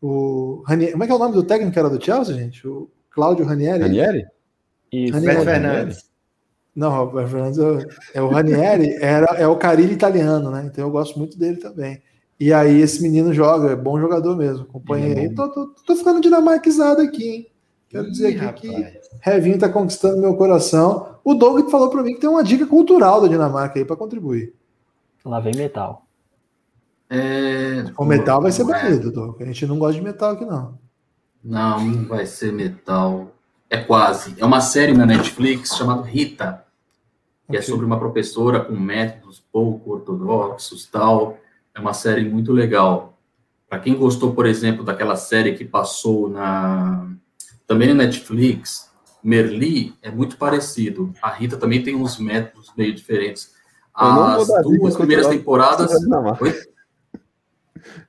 O Ranieri, como é que é o nome do técnico que era do Chelsea, gente? O Cláudio Ranieri? Ranieri? Isso. Ranieri. Fernandes. Não, Roberto Fernandes é- é o Ranieri, [LAUGHS] era, é o Carilli italiano, né? Então eu gosto muito dele também. E aí esse menino joga, é bom jogador mesmo. Acompanhei Ele é aí. Tô, tô, tô ficando dinamarquizado aqui, hein? Quero dizer Ih, aqui que rapaz. Revinho tá conquistando meu coração. O Doug falou para mim que tem uma dica cultural da Dinamarca aí para contribuir. Lá vem metal. É, O metal vai ser é. banido, Doug. A gente não gosta de metal aqui, não. Não, não vai ser metal. É quase. É uma série na Netflix chamada Rita, que é Ok. sobre uma professora com métodos pouco ortodoxos tal. É uma série muito legal. Para quem gostou, por exemplo, daquela série que passou na também na Netflix, Merli é muito parecido. A Rita também tem uns métodos meio diferentes. As duas primeiras temporadas?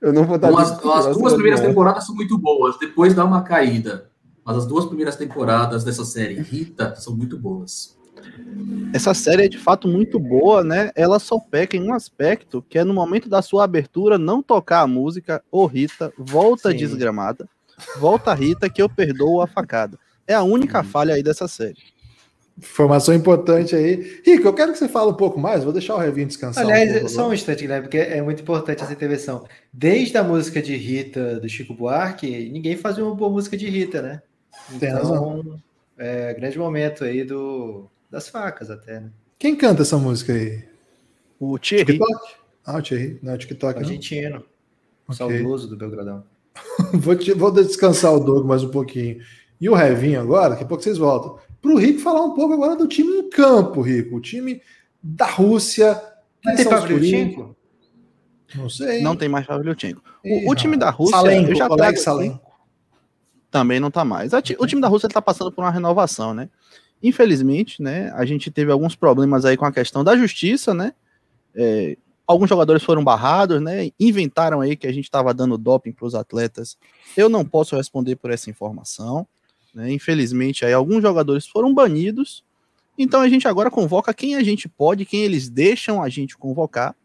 Eu não vou dar Então, as, as duas primeiras temporadas são muito boas, depois dá uma caída. Mas as duas primeiras temporadas dessa série Rita são muito boas. Essa série é de fato muito boa, né? Ela só peca em um aspecto, que é no momento da sua abertura não tocar a música, ô Rita, volta Sim. desgramada, volta Rita que eu perdoo a facada. É a única Uhum. falha aí dessa série. Informação importante aí. Rico, eu quero que você fale um pouco mais. Vou deixar o Revinho descansar. um Aliás, pouco só um instante, Guilherme, porque é muito importante essa intervenção. Desde a música de Rita, do Chico Buarque, ninguém fazia uma boa música de Rita, né? Tem Então, é grande momento aí do, das facas até, né? Quem canta essa música aí? O Thierry, TikTok? Ah, o Thierry. Não, é o TikTok. Não. Argentino, Ok. saudoso do Belgradão. [LAUGHS] Vou, te- vou descansar o Doug mais um pouquinho. E o Revinho agora, daqui a pouco vocês voltam. Para o Rico falar um pouco agora do time em campo, Rico. O time da Rússia. Não tem Pavlyuchenko? Não sei. não tem mais Pavlyuchenko. O, o time da Rússia, Salenko, eu já trago Salenko. também não tá mais. O time da Rússia está passando por uma renovação, né? Infelizmente, né? A gente teve alguns problemas aí com a questão da justiça, né? É, alguns jogadores foram barrados, né? Inventaram aí que a gente estava dando doping para os atletas. Eu não posso responder por essa informação. Né? Infelizmente, aí alguns jogadores foram banidos. Então a gente agora convoca quem a gente pode, quem eles deixam a gente convocar.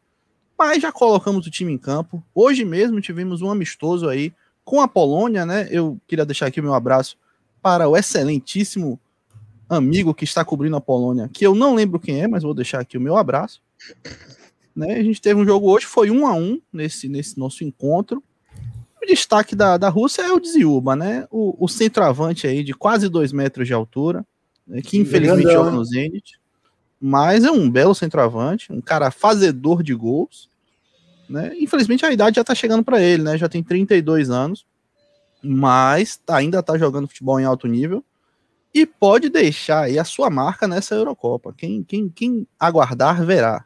Mas já colocamos o time em campo. Hoje mesmo tivemos um amistoso aí com a Polônia, né? Eu queria deixar aqui meu abraço para o excelentíssimo amigo que está cobrindo a Polônia, que eu não lembro quem é, mas vou deixar aqui o meu abraço. Né? A gente teve um jogo hoje, foi um a um nesse, nesse nosso encontro. O destaque da, da Rússia é o Dziuba, né? O, o centroavante aí de quase dois metros de altura, né? que infelizmente joga no Zenit, mas é um belo centroavante, um cara fazedor de gols. Né? Infelizmente a idade já tá chegando para ele, né? Já tem 32 anos. mas ainda está jogando futebol em alto nível e pode deixar aí a sua marca nessa Eurocopa. Quem, quem, quem aguardar verá.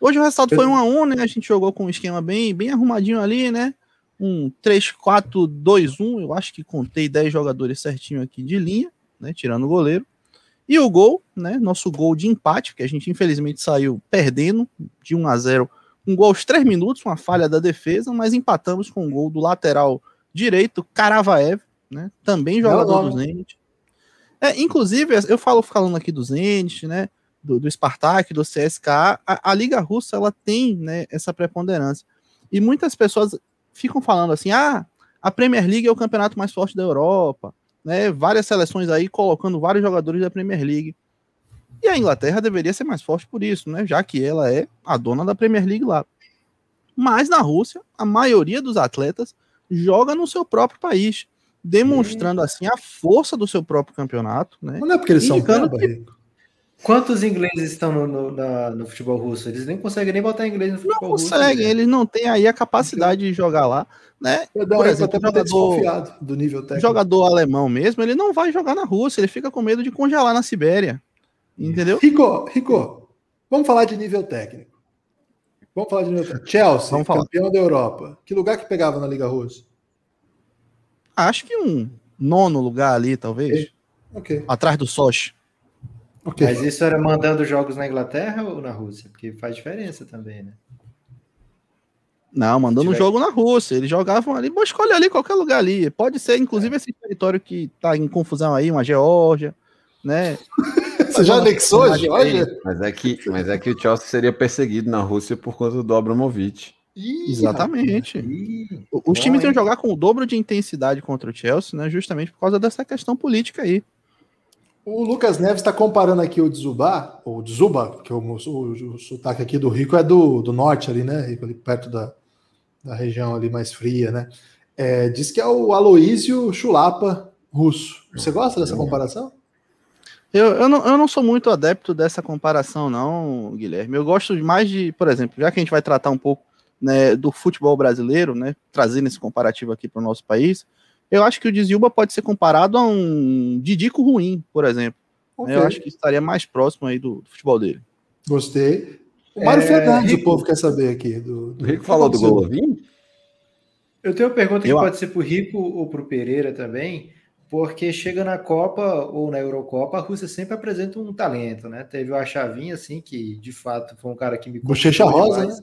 Hoje o resultado foi 1 a 1 né? A gente jogou com um esquema bem, bem arrumadinho ali, né? Um 3-4-2-1. Eu acho que contei 10 jogadores certinho aqui de linha, né? Tirando o goleiro. E o gol, né? Nosso gol de empate, que a gente infelizmente saiu perdendo de 1 a 0 um gol aos 3 minutos, uma falha da defesa, mas empatamos com um gol do lateral direito, Karavaev, né? Também jogador do Zenit. É, inclusive, eu falo falando aqui do Zenit, né? Do, do Spartak, do CSKA, a, a, Liga Russa ela tem né, essa preponderância. E muitas pessoas ficam falando assim: ah, a Premier League é o campeonato mais forte da Europa, né? Várias seleções aí colocando vários jogadores da Premier League. E a Inglaterra deveria ser mais forte por isso, né? Já que ela é a dona da Premier League lá. Mas na Rússia, a maioria dos atletas joga no seu próprio país, demonstrando assim a força do seu próprio campeonato, né? Não é porque eles são que... Quantos ingleses estão no, no, na, no, futebol russo? Eles nem conseguem nem botar inglês no futebol russo. Não conseguem, né? eles não têm aí a capacidade de jogar lá, né? Por exemplo, até jogador, do nível técnico. jogador alemão mesmo, ele não vai jogar na Rússia, ele fica com medo de congelar na Sibéria. Entendeu? Rico, Rico, vamos falar de nível técnico. Vamos falar de nível técnico. Chelsea, vamos campeão falar. da Europa. Que lugar que pegava na Liga Russa? Acho que um nono lugar ali, talvez. Okay. okay. Atrás do Sochi. Okay. Mas isso era mandando jogos na Inglaterra ou na Rússia? Porque faz diferença também, né? Não, mandando um jogo na Rússia. Eles jogavam ali, bom, escolhe ali qualquer lugar ali. Pode ser, inclusive, é. esse território que tá em confusão aí, uma Geórgia, né? [LAUGHS] Você já anexou a Geórgia? Mas é, que, mas é que o Chelsea seria perseguido na Rússia por conta do Abramovich. Ih, Exatamente. Ih, Os times iam jogar com o dobro de intensidade contra o Chelsea, né? Justamente por causa dessa questão política aí. O Lucas Neves está comparando aqui o Dzubá, ou Dzuba, que o, o, o, sotaque aqui do Rico é do, do norte ali, né? Rico, ali perto da, da região ali mais fria, né? É, diz que é o Aloísio Chulapa russo. Você gosta dessa comparação? Eu, eu, não, eu não sou muito adepto dessa comparação, não, Guilherme. Eu gosto mais de, por exemplo, já que a gente vai tratar um pouco né, do futebol brasileiro, né, trazendo esse comparativo aqui para o nosso país, eu acho que o Dizilba pode ser comparado a um Didico ruim, por exemplo. Okay. Eu acho que estaria mais próximo aí do, do futebol dele. Gostei. O Mário é, Fernandes, Rico, o povo quer saber aqui. Do, do... O Rico falou do Golovin? Eu tenho uma pergunta que eu... pode ser para o Rico ou para o Pereira também, porque chega na Copa ou na Eurocopa, a Rússia sempre apresenta um talento, né? Teve o Achavinha, assim, que de fato foi um cara que me. Bochecha Rosa, né?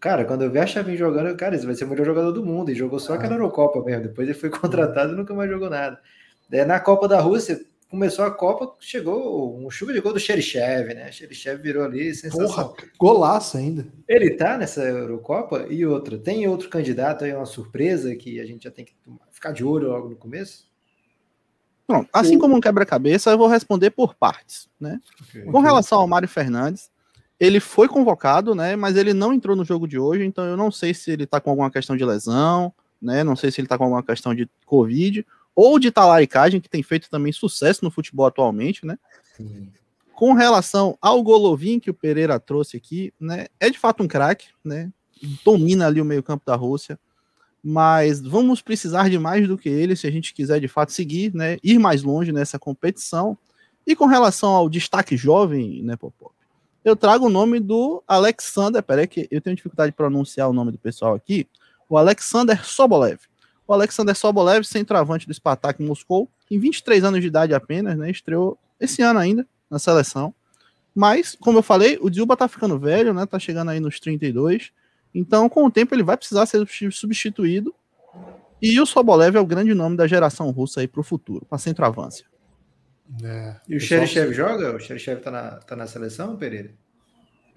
Cara, quando eu vi a Xavi jogando, cara, esse vai ser o melhor jogador do mundo. E jogou só aquela Eurocopa mesmo. Depois ele foi contratado e nunca mais jogou nada. É, na Copa da Rússia, começou a Copa, chegou um chuva de gol do Xerichev, né? Xerichev virou ali sensação. Porra, golaço ainda. Ele tá nessa Eurocopa e outra. Tem outro candidato aí, uma surpresa que a gente já tem que ficar de olho logo no começo? Pronto, assim como um quebra-cabeça, eu vou responder por partes, né? Okay. Com relação ao Mário Fernandes, ele foi convocado, né? Mas ele não entrou no jogo de hoje, então eu não sei se ele tá com alguma questão de lesão, né? Não sei se ele tá com alguma questão de Covid ou de talaricagem, que tem feito também sucesso no futebol atualmente, né? Sim. Com relação ao Golovin que o Pereira trouxe aqui, né? É de fato um craque, né? Domina ali o meio-campo da Rússia, mas vamos precisar de mais do que ele se a gente quiser de fato seguir, né? Ir mais longe nessa competição. E com relação ao destaque jovem, né, Popó? Eu trago o nome do Alexander, peraí que eu tenho dificuldade de pronunciar o nome do pessoal aqui, o Alexander Sobolev. O Alexander Sobolev, centroavante do Spartak Moscou, em 23 anos de idade apenas, né, estreou esse ano ainda na seleção. Mas, como eu falei, o Dilba tá ficando velho, né, tá chegando aí nos 32. Então, com o tempo, ele vai precisar ser substituído. E o Sobolev é o grande nome da geração russa aí para o futuro, para centroavância. É, e o Xerichev joga? O Xerichev tá na, tá na seleção, Pereira?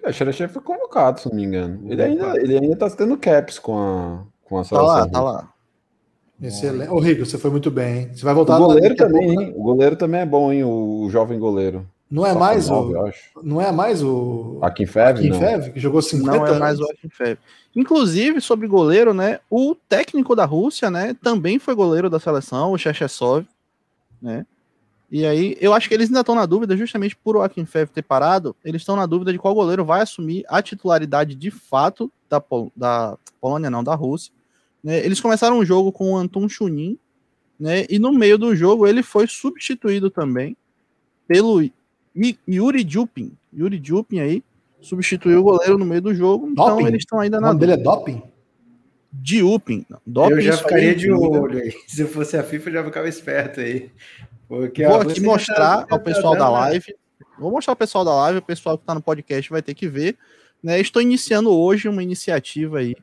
É, o Xerichev foi convocado, se não me engano. Ele ainda, ele ainda tá tendo caps com a, com a seleção. Tá lá, tá lá. Excelente. Ô, Rico, você foi muito bem. Hein? Você vai voltar o goleiro também, pouco, né? O goleiro também é bom, hein? O jovem goleiro. Não é mais o. Não é mais o. Akinfev? Akinfev, que jogou 50 Não é mais o Akinfev. Inclusive, sobre goleiro, né? O técnico da Rússia, né? Também foi goleiro da seleção, o Chechesov, né? E aí, eu acho que eles ainda estão na dúvida, justamente por o Akinfev ter parado, eles estão na dúvida de qual goleiro vai assumir a titularidade de fato da, Pol da Polônia, não, da Rússia, Né? Eles começaram o jogo com o Anton Chunin, né? E no meio do jogo ele foi substituído também pelo Yuri Jupin. Yuri Jupin aí substituiu o goleiro no meio do jogo. Então Doping? eles estão ainda O na nome dele é Doping? Diupin. Doping, eu já ficaria de olho aí. [LAUGHS] Se eu fosse a FIFA, eu já ficava esperto aí. Porque Vou aqui Rússia mostrar tá- ao pessoal tá da dando- live. Vou mostrar ao pessoal da live, o pessoal que está no podcast vai ter que ver. Né? Estou iniciando hoje uma iniciativa aí,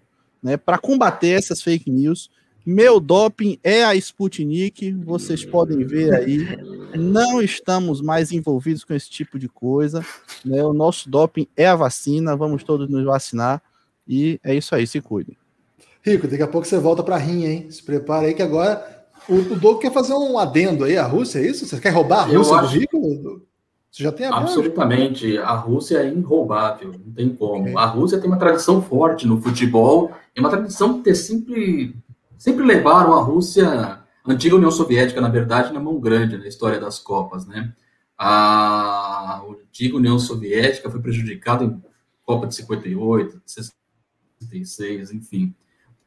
né, para combater essas fake news. Meu doping é a Sputnik, vocês podem ver aí. Não estamos mais envolvidos com esse tipo de coisa. Né? O nosso doping é a vacina, vamos todos nos vacinar. E é isso aí, se cuidem. Rico, daqui a pouco você volta pra rinha, hein? Se prepara aí que agora o, o Doug quer fazer um adendo aí à Rússia, é isso? Você quer roubar a Rússia do Rico? Você já tem a. Absolutamente. A Rússia é inroubável, não tem como. A Rússia tem uma tradição forte no futebol, é uma tradição de ter sempre, sempre levaram a Rússia, a antiga União Soviética, na verdade, na mão grande na história das Copas, né? A antiga União Soviética foi prejudicada em Copa de 58, de 66, enfim.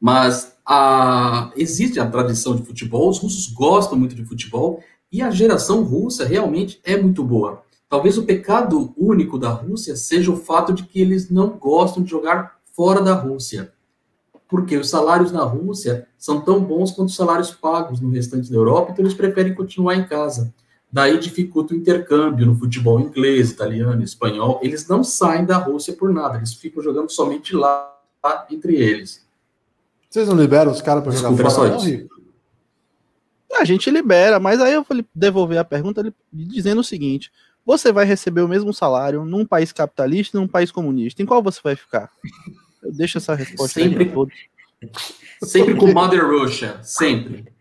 Mas a, existe a tradição de futebol, os russos gostam muito de futebol, e a geração russa realmente é muito boa. Talvez o pecado único da Rússia seja o fato de que eles não gostam de jogar fora da Rússia. Porque os salários na Rússia são tão bons quanto os salários pagos no restante da Europa, então eles preferem continuar em casa. Daí dificulta o intercâmbio no futebol inglês, italiano, espanhol. Eles não saem da Rússia por nada, eles ficam jogando somente lá entre eles. Vocês não liberam os caras pra jogar fora, não. Rico? A gente libera, mas aí eu vou devolver a pergunta dizendo o seguinte: você vai receber o mesmo salário num país capitalista e num país comunista. Em qual você vai ficar? Eu deixo essa resposta aí Sempre. Sempre com Mother Russia, sempre.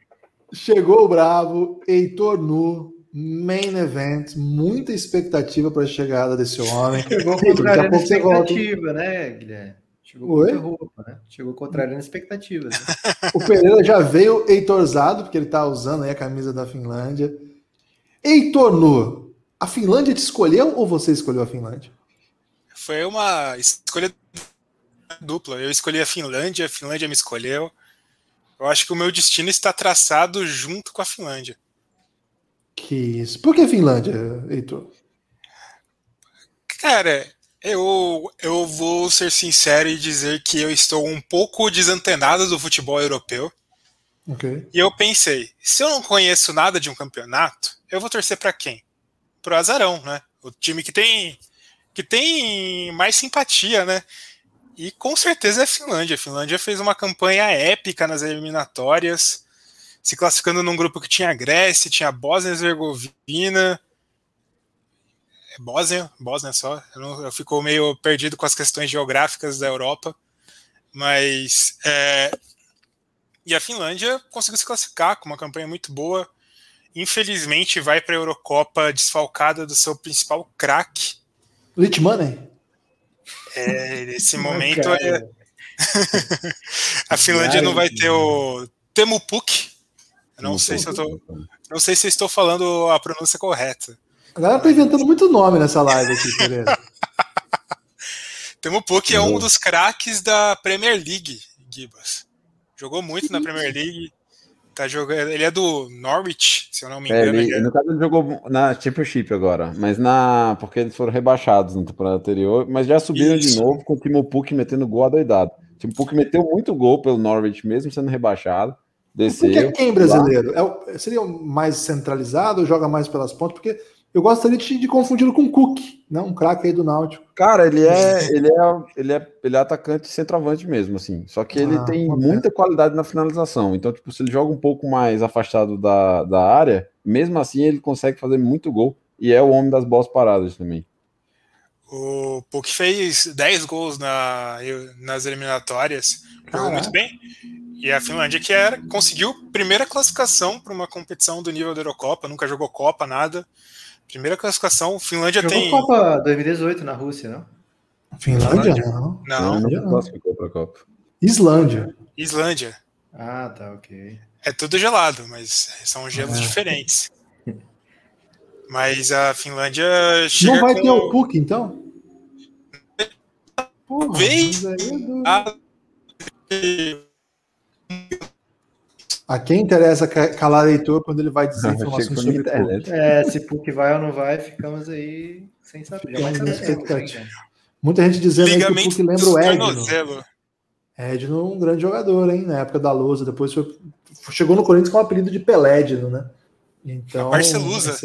Chegou o Bravo, Heitor Nu, main event, muita expectativa para a chegada desse homem. Chegou daqui a pouco expectativa, né, Guilherme? Chegou Oi? com roupa, né? Chegou contrariando expectativas. né? O Pereira já veio Heitorzado, porque ele tá usando aí a camisa da Finlândia. Heitor Nu, a Finlândia te escolheu ou você escolheu a Finlândia? Foi uma escolha dupla. Eu escolhi a Finlândia, a Finlândia me escolheu. Eu acho que o meu destino está traçado junto com a Finlândia. Que isso. Por que Finlândia, Heitor? Cara, eu, eu vou ser sincero e dizer que eu estou um pouco desantenado do futebol europeu. Ok. E eu pensei, se eu não conheço nada de um campeonato, eu vou torcer para quem? Pro Azarão, né? O time que tem que tem mais simpatia, né? E com certeza é a Finlândia. A Finlândia fez uma campanha épica nas eliminatórias, se classificando num grupo que tinha Grécia, tinha Bósnia e Herzegovina. É Bósnia, Bósnia só. Eu, não, eu fico meio perdido com as questões geográficas da Europa. Mas é, e a Finlândia conseguiu se classificar com uma campanha muito boa. Infelizmente, vai para a Eurocopa desfalcada do seu principal craque. Litmanen? É, nesse [LAUGHS] momento, é- [LAUGHS] a Finlândia não vai ter o Temu Puk. Não sei se eu tô, não sei se eu estou falando a pronúncia correta. A galera tá inventando muito nome nessa live aqui, Pereira. Temu Puk é um Boa. dos craques da Premier League, Gibas. Jogou muito na Premier League. Tá jogando, ele é do Norwich, se eu não me É, engano. ele, ele é- no caso, ele jogou na Championship agora, mas na. Porque eles foram rebaixados na temporada anterior, mas já subiram de Isso. novo com o Timo Puk metendo gol adoidado. O Timo Puk meteu muito gol pelo Norwich, mesmo sendo rebaixado. Desceu. Porque é quem brasileiro? É o- seria o mais centralizado ou joga mais pelas pontas? Porque eu gostaria de, de confundi-lo com o Cook, né? um craque aí do Náutico. Cara, ele é, ele é, ele é, ele é atacante centroavante mesmo, assim. Só que ele Ah, tem muita qualidade na finalização. Então, tipo, se ele joga um pouco mais afastado da, da área, mesmo assim ele consegue fazer muito gol. E é o homem das bolas paradas também. O Puk fez 10 gols na, nas eliminatórias, jogou muito bem. E a Finlândia que era, conseguiu primeira classificação para uma competição do nível da Eurocopa, nunca jogou Copa, nada. Primeira classificação, Finlândia Jogou tem. Copa 2018 na Rússia, não? Finlândia? Não. Não, não. não classificou para a Copa. Islândia. Islândia. Ah, tá, ok. É tudo gelado, mas são gelos É. diferentes. Mas a Finlândia chega Não vai com ter o Cook, então? Porra, Vem. mas aí é do- a- quem interessa ca- calar leitor quando ele vai dizer informações sobre internet. É, se Puck vai ou não vai, ficamos aí sem saber. Expectativa. né, Muita gente dizendo aí que o Puck lembra o Edno. tornozelo. Edno, um grande jogador, hein? Na época da Lousa. Depois foi- chegou no Corinthians com o apelido de Pelédino, né? Então, Barcelusa.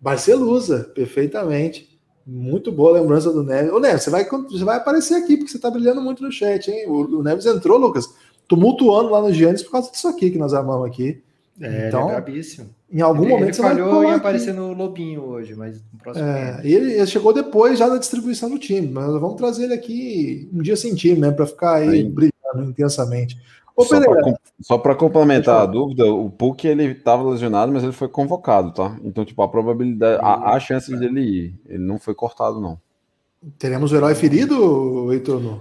Barcelusa, perfeitamente. Muito boa lembrança do Neves. Ô, Neves, você vai, você vai aparecer aqui, porque você tá brilhando muito no chat, hein? O, o Neves entrou, Lucas, tumultuando lá no Giannis por causa disso aqui que nós amamos aqui. É, Então, ele é brabíssimo. Em algum ele, momento ele você vai falhou em aqui. aparecer no Lobinho hoje, mas no próximo É, e ele, ele chegou depois já da distribuição do time, mas nós vamos trazer ele aqui um dia sem time, né? Para ficar aí Aí. brilhando intensamente. Ô, Só pra complementar a dúvida, o Puck ele tava lesionado, mas ele foi convocado, tá? Então, tipo, a probabilidade, a, a chance dele ir, ele não foi cortado, não. teremos o herói ferido, Heitor?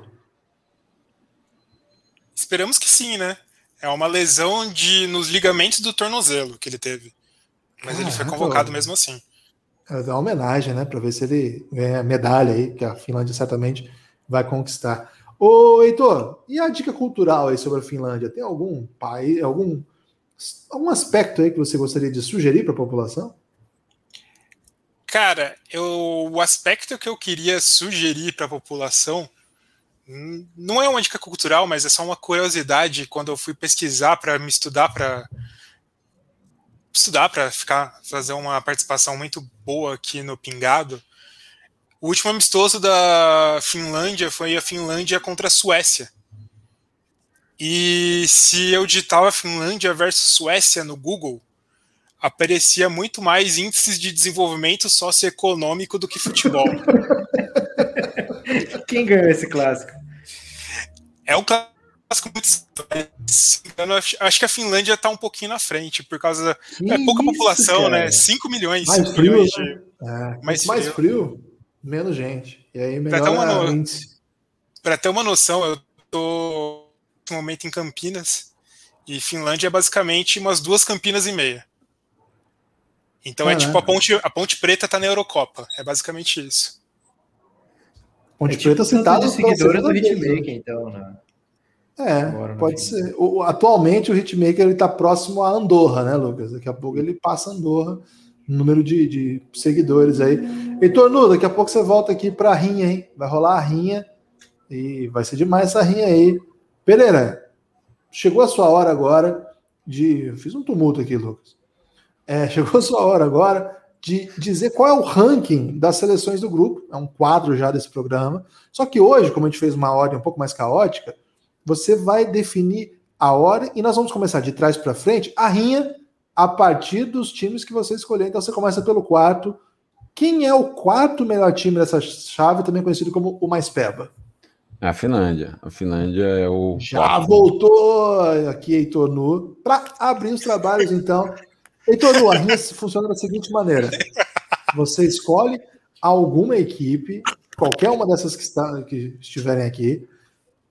Esperamos que sim, né? É uma lesão de nos ligamentos do tornozelo que ele teve. Mas ele foi Caraca, convocado mesmo assim. É uma homenagem, né? Para ver se ele ganha a medalha aí, que a Finlândia certamente vai conquistar. Ô, Heitor, e a dica cultural aí sobre a Finlândia? Tem algum país, algum, algum aspecto aí que você gostaria de sugerir para a população? Cara, eu, o aspecto que eu queria sugerir para a população não é uma dica cultural, mas é só uma curiosidade. Quando eu fui pesquisar para me estudar para estudar para ficar fazer uma participação muito boa aqui no Pingado, o último amistoso da Finlândia foi a Finlândia contra a Suécia. E se eu digitava Finlândia versus Suécia no Google, aparecia muito mais índices de desenvolvimento socioeconômico do que futebol. [LAUGHS] Quem ganhou esse clássico? É um clássico muito. engano, acho- que a Finlândia está um pouquinho na frente, por causa. Que é pouca isso, população, cara? né? 5 milhões. Mais 5 frio, milhões né? de. É, Mais mais frio. frio, menos gente. E aí ter no- índice. Para ter uma noção, eu tô nesse momento em Campinas e Finlândia é basicamente umas duas Campinas e meia. Então é Caraca. tipo a ponte, a ponte preta tá na Eurocopa. É basicamente isso. Ponte é tipo Preta de seguidores do né? Hitmaker, então, né? É, Agora, no pode ser. O- atualmente o Hitmaker ele está próximo a Andorra, né, Lucas? Daqui a pouco ele passa Andorra, número de, de seguidores aí. Heitor Nu, daqui a pouco você volta aqui para a rinha, hein? Vai rolar a rinha e vai ser demais essa rinha aí. Pereira, chegou a sua hora agora de. eu Fiz um tumulto aqui, Lucas. É, [LAUGHS] chegou a sua hora agora de dizer qual é o ranking das seleções do grupo. É um quadro já desse programa. Só que hoje, como a gente fez uma ordem um pouco mais caótica, você vai definir a ordem e nós vamos começar de trás para frente a rinha a partir dos times que você escolher. Então você começa pelo quarto. Quem é o quarto melhor time dessa chave, também conhecido como o mais peba? É a Finlândia. A Finlândia é o. Já voltou aqui, Heitor Nu, para abrir os trabalhos, então. Heitor a rinha funciona da seguinte maneira: você escolhe alguma equipe, qualquer uma dessas que, está, que estiverem aqui,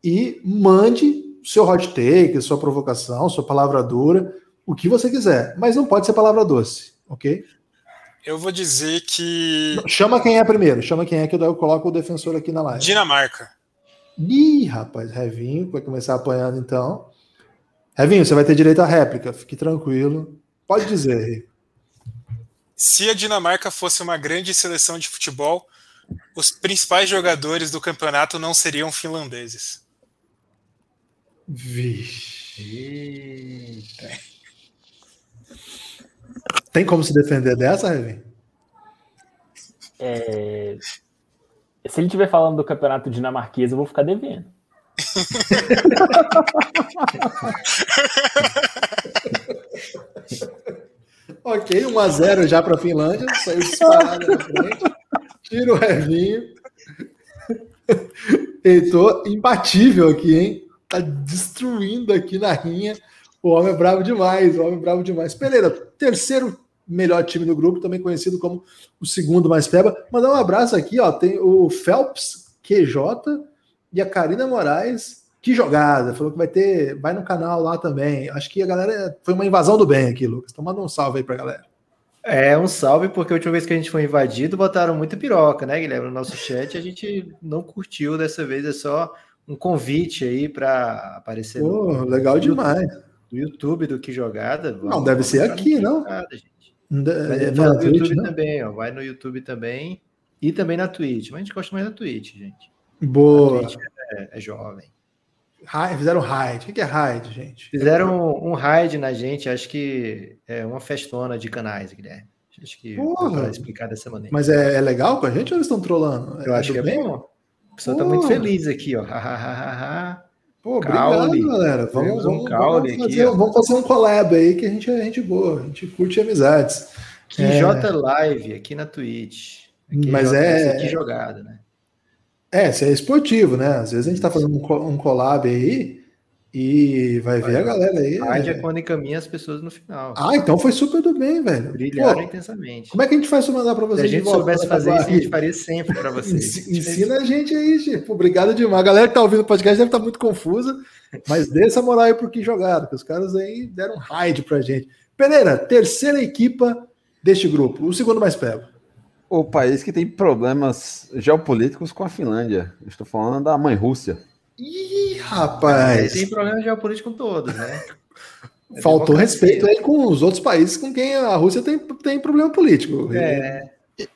e mande seu hot take, sua provocação, sua palavra dura, o que você quiser, mas não pode ser palavra doce, ok? Eu vou dizer que Chama quem é primeiro, chama quem é que eu coloco o defensor aqui na live. Dinamarca. Ih, rapaz, Revinho vai começar apanhando então. Revinho, você vai ter direito à réplica, fique tranquilo. Pode dizer. Se a Dinamarca fosse uma grande seleção de futebol, os principais jogadores do campeonato não seriam finlandeses. Vixe. Eita. Tem como se defender dessa, Revinho? É, Se ele estiver falando do campeonato dinamarquês, eu vou ficar devendo. [LAUGHS] [LAUGHS] Ok, 1x0 já para a Finlândia, saiu disparado na frente. Tira o Revinho. [LAUGHS] Heitor, imbatível aqui, hein? Tá destruindo aqui na rinha. O homem é bravo demais, o homem é bravo demais. Pereira, terceiro melhor time do grupo, também conhecido como o segundo mais peba. Mandar um abraço aqui, ó. Tem o Phelps QJ e a Karina Moraes. Que jogada! Falou que vai ter, vai no canal lá também. Acho que a galera foi uma invasão do bem aqui, Lucas. Então manda um salve aí pra galera. É um salve, porque a última vez que a gente foi invadido, botaram muita piroca, né, Guilherme? No nosso chat a gente não curtiu dessa vez, é só um convite aí para aparecer. Pô, no- legal demais. do YouTube do Que Jogada. Não, vamos- deve vamos ser aqui, não? Jogada, gente. Não de- Mas é, não na no Twitch, YouTube não? também, ó. Vai no YouTube também. E também na Twitch. Mas a gente gosta mais da Twitch, gente. Boa. A Twitch é, é jovem. Fizeram raid. O que é raid, gente? Fizeram um raid na gente, acho que é uma festona de canais, Guilherme. Acho que Porra. explicar dessa maneira. Mas é, é legal com a gente ou eles estão trolando? Eu acho do que é bem? bom. A pessoa tá Porra. muito feliz aqui, ó. [LAUGHS] Pô, obrigado, galera. Vamos, Temos um vamos, vamos aqui, fazer, ó. vamos fazer um collab aí que a gente é gente boa, a gente curte amizades. Que É. J Live aqui na Twitch. Aqui Mas J- é- Que jogada, né? É, isso é esportivo, né? Às vezes a gente tá fazendo um, co- collab aí e vai ver a galera aí. Raid é quando encaminha as pessoas no final. Ah, então foi super do bem, velho. Brilharam Pô, intensamente. como é que a gente faz pra mandar pra Se vocês? a gente soubesse pra fazer isso, a gente faria sempre para [LAUGHS] vocês. Ensi- Ensina a gente aí, Chico. Obrigado demais. A galera que tá ouvindo o podcast deve estar muito confusa, mas dê essa moral aí pro que jogaram, que os caras aí deram um raid pra gente. Pereira, terceira equipa deste grupo, o segundo mais pego. O país que tem problemas geopolíticos com a Finlândia. Estou falando da mãe Rússia. Ih, rapaz, tem problema geopolítico com todos, né? É [LAUGHS] faltou respeito aí com os outros países com quem a Rússia tem, tem problema político. É,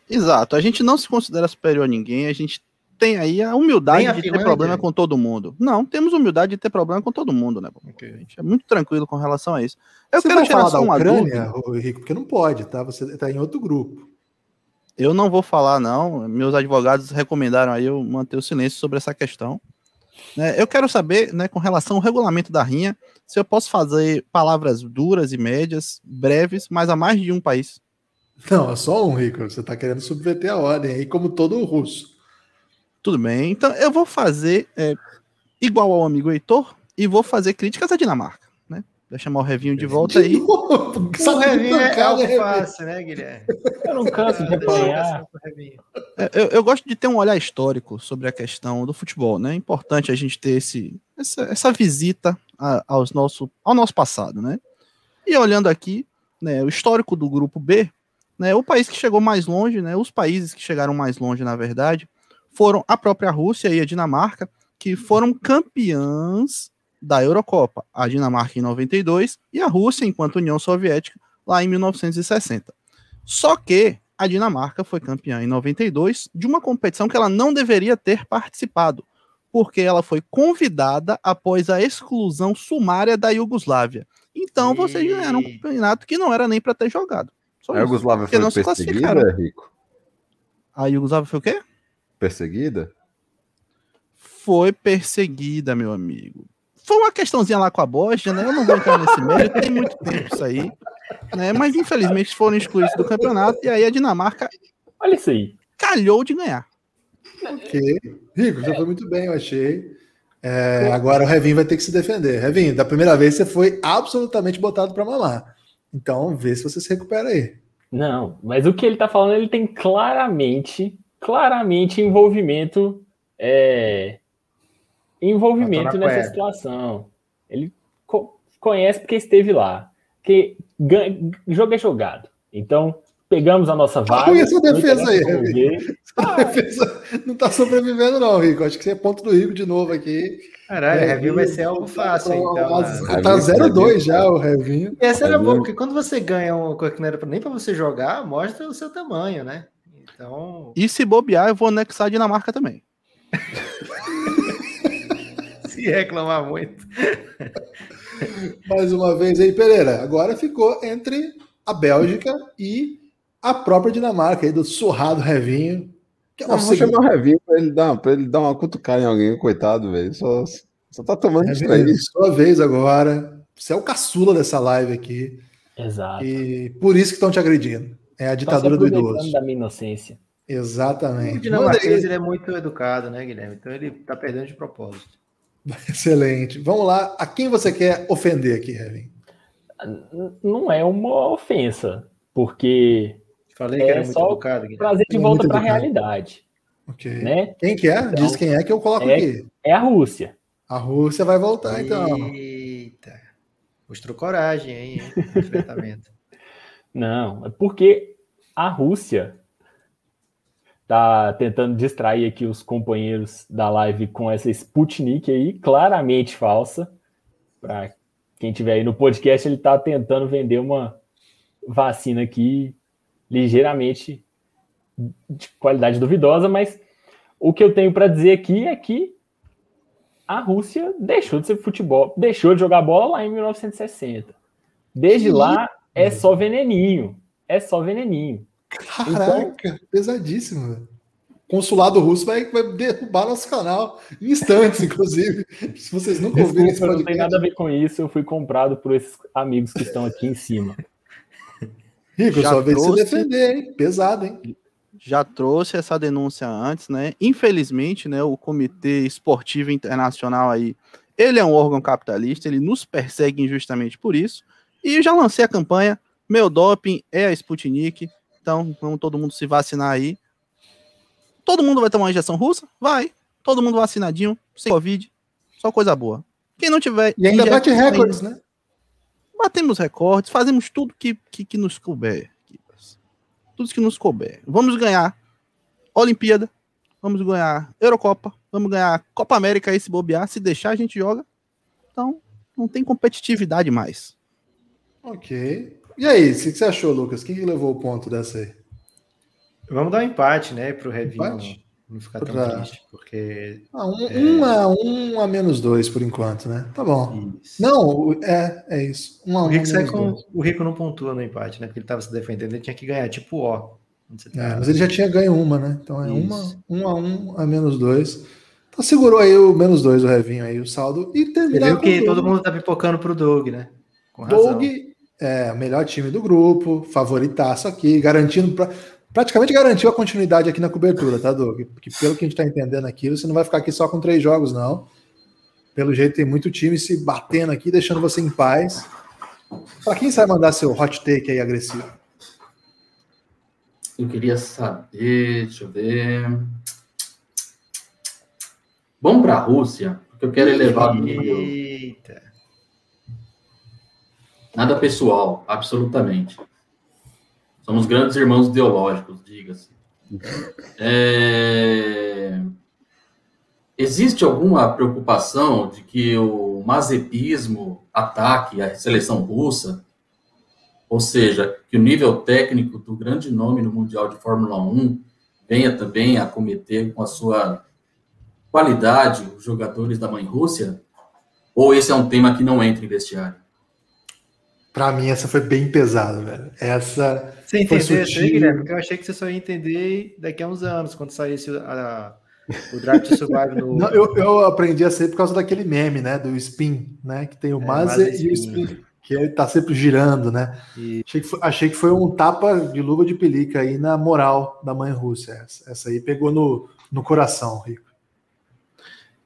Exato. A gente não se considera superior a ninguém, a gente tem aí a humildade a de ter problema com todo mundo. Não, temos humildade de ter problema com todo mundo, né? A ok. gente é muito tranquilo com relação a isso. Eu Você quero vai tirar falar só da uma Ucrânia, ô, Henrique, porque não pode, tá? Você tá em outro grupo. Eu não vou falar, não. Meus advogados recomendaram aí eu manter o silêncio sobre essa questão. Né, eu quero saber, né, com relação ao regulamento da rinha, se eu posso fazer palavras duras e médias, breves, mas a mais de um país. Não, é só um, Rico. Você tá querendo subverter a ordem aí, como todo russo. Tudo bem. Então eu vou fazer é, igual ao amigo Heitor e vou fazer críticas à Dinamarca. Né? Deixa eu chamar o Revinho de volta aí. [LAUGHS] O Revinho é pancada, Revinho. alface, né, Guilherme? Eu não canso de apanhar. É, Eu, eu gosto de ter um olhar histórico sobre a questão do futebol, né? É importante a gente ter esse, essa, essa visita a- aos nosso, ao nosso passado, né? E olhando aqui, né, o histórico do grupo B, né, o país que chegou mais longe, né, os países que chegaram mais longe, na verdade, foram a própria Rússia e a Dinamarca, que foram campeãs da Eurocopa. A Dinamarca em 92 e a Rússia, enquanto União Soviética, lá em 1960. Só que a Dinamarca foi campeã em 92 de uma competição que ela não deveria ter participado, porque ela foi convidada após a exclusão sumária da Iugoslávia. Então vocês ganharam um campeonato que não era nem para ter jogado. Só A isso. Porque foi não se perseguida. Rico? A Iugoslávia foi o quê? Perseguida? Foi perseguida, meu amigo. Foi uma questãozinha lá com a Bósnia, né? Eu não vou entrar nesse mérito, [LAUGHS] tem muito tempo isso aí. Né? Mas infelizmente foram excluídos do campeonato e aí a Dinamarca Olha isso aí. calhou de ganhar. Ok. Rico, já foi muito bem, eu achei. É, agora o Revin vai ter que se defender. Revin, da primeira vez você foi absolutamente botado para mamar. Então, vê se você se recupera aí. Não, mas o que ele tá falando, ele tem claramente, claramente envolvimento, é, envolvimento nessa situação. Ele co- conhece porque esteve lá. Que jogo é jogado. Então, pegamos a nossa vaga. ruim essa não defesa aí, como Revi. ver. A defesa não tá sobrevivendo, não, Rico. Acho que você é ponto do Rico de novo aqui. Caralho, É, review vai ser algo fácil, então. né? Tá 0-2 já o Revinho. E essa era Review. boa, porque quando você ganha uma coisa que não era pra- nem pra você jogar, mostra o seu tamanho, né? Então, E se bobear, eu vou anexar a Dinamarca também. [LAUGHS] [LAUGHS] se reclamar muito. Mais uma vez aí, Pereira. Agora ficou entre a Bélgica e a própria Dinamarca aí do surrado Revinho. Que é Não, o vou chamar o Revinho pra ele dar, pra ele dar uma cutucada em alguém, coitado, velho. Só, só tá tomando Revinho, distraído. sua vez agora. Você é o caçula dessa live aqui. Exato. E por isso que estão te agredindo. É a ditadura do aproveitando idoso. da minha inocência. O Exatamente. Manda dinamarquês aí. ele é muito educado, né, Guilherme? Então ele tá perdendo de propósito. [LAUGHS] Excelente. Vamos lá. A quem você quer ofender aqui, Revin? N- Não é uma ofensa, porque Falei que É era muito só educado, Guilherme. trazer de volta para a realidade, Ok. né? Quem que é? Diz quem é que eu coloco é- aqui. É a Rússia. A Rússia vai voltar, então. Eita. Mostrou coragem hein? [LAUGHS] Enfrentamento. Não, é porque a Rússia tá tentando distrair aqui os companheiros da live com essa Sputnik aí, claramente falsa, para quem tiver aí no podcast, ele está tentando vender uma vacina aqui ligeiramente de qualidade duvidosa, mas o que eu tenho para dizer aqui é que a Rússia deixou de ser futebol, deixou de jogar bola lá em 1960. Desde lá é só veneninho, é só veneninho. Caraca, então, pesadíssimo. Consulado russo vai, vai derrubar nosso canal em instantes, [LAUGHS] inclusive. Se vocês nunca ouviram esse podcast. Não tem nada a ver com isso, eu fui comprado por esses amigos que estão aqui em cima. Rico, Já só vez trouxe... se defender, hein? Pesado, hein? já trouxe essa denúncia antes, né? Infelizmente, né, o Comitê Esportivo Internacional aí, ele é um órgão capitalista, ele nos persegue injustamente por isso. E já lancei a campanha, meu doping é a Sputnik, então vamos todo mundo se vacinar aí. Todo mundo vai tomar uma injeção russa? Vai. Todo mundo vacinadinho, sem Covid, só coisa boa. Quem não tiver. E ainda bate recordes, né? Batemos recordes, fazemos tudo que, que, que nos couber tudo que nos couber. Vamos ganhar Olimpíada, vamos ganhar Eurocopa, vamos ganhar Copa América aí se bobear, se deixar a gente joga. Então, não tem competitividade mais. Ok. E aí, o que você achou, Lucas? Quem levou o ponto dessa aí? Vamos dar um empate, né, pro Revinho não ficar tão pra... triste, porque. Ah, um, é... um, a um a menos dois por enquanto, né? Tá bom. Isso. Não, é, é isso. Um a o, Rico um com, o Rico não pontua no empate, né? Porque ele estava se defendendo, ele tinha que ganhar, tipo O. Tá... É, mas ele já tinha ganho uma, né? Então é uma, um a um a menos dois. Então segurou aí o menos dois, o Revinho aí, o saldo, e terminou. Viu que todo mundo tá pipocando pro Doug, né? Com Doug é o melhor time do grupo, favoritaço aqui, garantindo pra praticamente garantiu a continuidade aqui na cobertura, tá, Doug? Porque pelo que a gente está entendendo aqui, você não vai ficar aqui só com três jogos, não. Pelo jeito, tem muito time se batendo aqui, deixando você em paz. Para quem vai mandar seu hot take aí agressivo? Eu queria saber, deixa eu ver. Vamos para a Rússia, porque eu quero elevar o nível. Eita. Nada pessoal, absolutamente. Somos grandes irmãos ideológicos, diga-se. É... Existe alguma preocupação de que o mazepismo ataque a seleção russa? Ou seja, que o nível técnico do grande nome no Mundial de Fórmula 1 venha também a cometer com a sua qualidade os jogadores da mãe Rússia? Ou esse é um tema que não entra em vestiário? Para mim, essa foi bem pesada, velho. Essa. Você entendeu isso aí, Guilherme? Porque eu achei que você só ia entender daqui a uns anos, quando saísse a, o Drive to Survive no. Não, eu, eu aprendi a ser por causa daquele meme, né? Do spin, né? Que tem o é, Mazer e o spin. Que ele tá sempre girando, né? E... Achei, que foi, achei que foi um tapa de luva de pelica aí na moral da mãe Rússia. Essa, essa aí pegou no, no coração, Rico.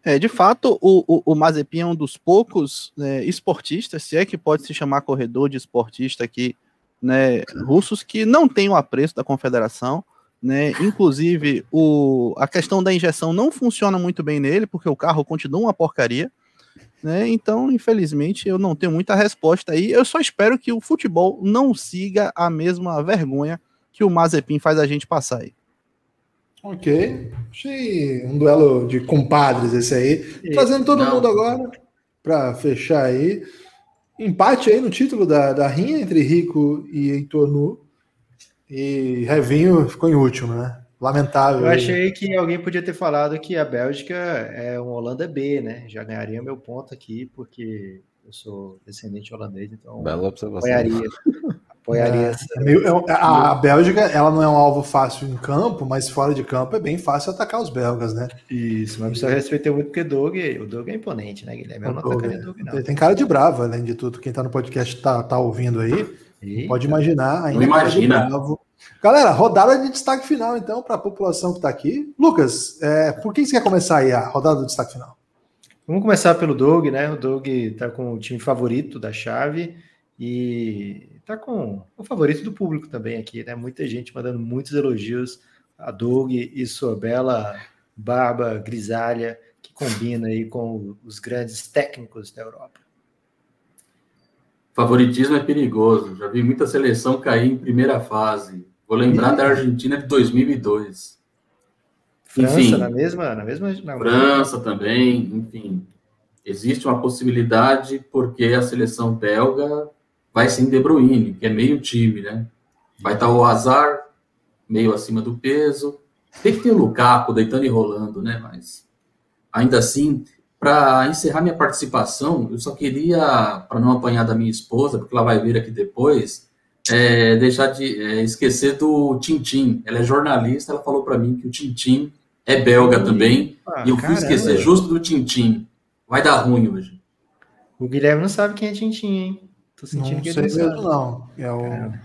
É, de fato, o, o, o Mazepin é um dos poucos né, esportistas, se é que pode se chamar corredor de esportista aqui, né, russos, que não tem o apreço da confederação. Né? Inclusive, o, a questão da injeção não funciona muito bem nele, porque o carro continua uma porcaria. Né? Então, infelizmente, eu não tenho muita resposta aí. Eu só espero que o futebol não siga a mesma vergonha que o Mazepin faz a gente passar aí. Ok. Achei um duelo de compadres esse aí. Trazendo todo não. mundo agora para fechar aí. Empate aí no título da, da rinha entre Rico e Heitor Nu. E Revinho ficou em último, né? Lamentável. Eu achei que alguém podia ter falado que a Bélgica é um Holanda B, né? Já ganharia meu ponto aqui, porque eu sou descendente holandês, então Bela observação. apoiaria. [LAUGHS] apoiaria é, essa... É a Bélgica, ela não é um alvo fácil em campo, mas fora de campo é bem fácil atacar os belgas, né? Isso, mas eu respeitei muito porque Doug, o Doug é imponente, né, Guilherme? Eu não Doug, Doug, não. Tem cara de bravo, além de tudo. Quem tá no podcast tá, tá ouvindo aí, Eita. pode imaginar. Ainda não imagina. Galera, rodada de destaque final, então, para a população que está aqui. Lucas, é, por que você quer começar aí a rodada do destaque final? Vamos começar pelo Doug, né? O Doug está com o time favorito da chave e está com o favorito do público também aqui, né? Muita gente mandando muitos elogios a Doug e sua bela barba grisalha que combina aí com os grandes técnicos da Europa. Favoritismo é perigoso. Já vi muita seleção cair em primeira fase. Vou lembrar da Argentina de 2002. França enfim, na mesma, na mesma. Na França também, enfim. existe uma possibilidade porque a seleção belga vai sem De Bruyne, que é meio time, né? Vai estar o Hazard meio acima do peso. Tem que ter o Lukaku deitando e rolando, né? Mas ainda assim, para encerrar minha participação, eu só queria, para não apanhar da minha esposa, porque ela vai vir aqui depois, é, deixar de é, esquecer do Tintim. Ela é jornalista, ela falou para mim que o Tintim é belga também, Ah, e eu fui caramba. esquecer justo do Tintim. Vai dar ruim hoje. O Guilherme não sabe quem é Tintin, hein? Tô sentindo Não que sei ele não mesmo, não. É o, Caramba.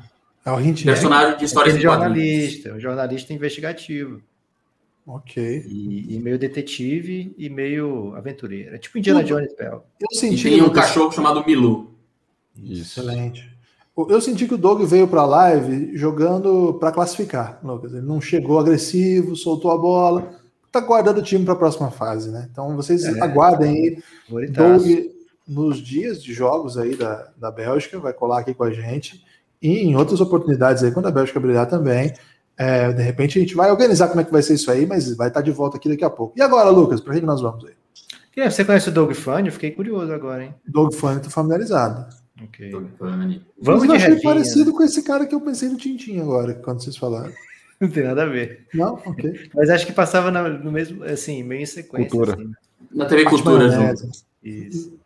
é o Hint Personagem de histórias Aquele em quadrinhos. jornalista, um jornalista investigativo. Ok. E, e meio detetive e meio aventureiro. É tipo Indiana. Jones Bell. Eu E senti tem um cachorro chamado Milu. Isso. Excelente. Eu senti que o Doug veio para a live jogando para classificar, Lucas. Ele não chegou agressivo, soltou a bola, tá guardando o time para a próxima fase, né? Então vocês É. aguardem aí. Doug, nos dias de jogos aí da, da Bélgica, vai colar aqui com a gente. E em outras oportunidades aí, quando a Bélgica brilhar também. É, de repente a gente vai organizar como é que vai ser isso aí, mas vai estar de volta aqui daqui a pouco. E agora, Lucas, para que nós vamos aí? Você conhece o Doug Funny? Eu fiquei curioso agora, hein? Doug Funny, tô familiarizado. Ok. Doug Funny. Vamos mas eu de achei revinha, parecido né? com esse cara que eu pensei no Tintin agora, quando vocês falaram. [LAUGHS] Não tem nada a ver. Não? Ok. [LAUGHS] Mas acho que passava na- no mesmo, assim, meio em sequência. Cultura. assim. Na TV Cultura, junto. Isso.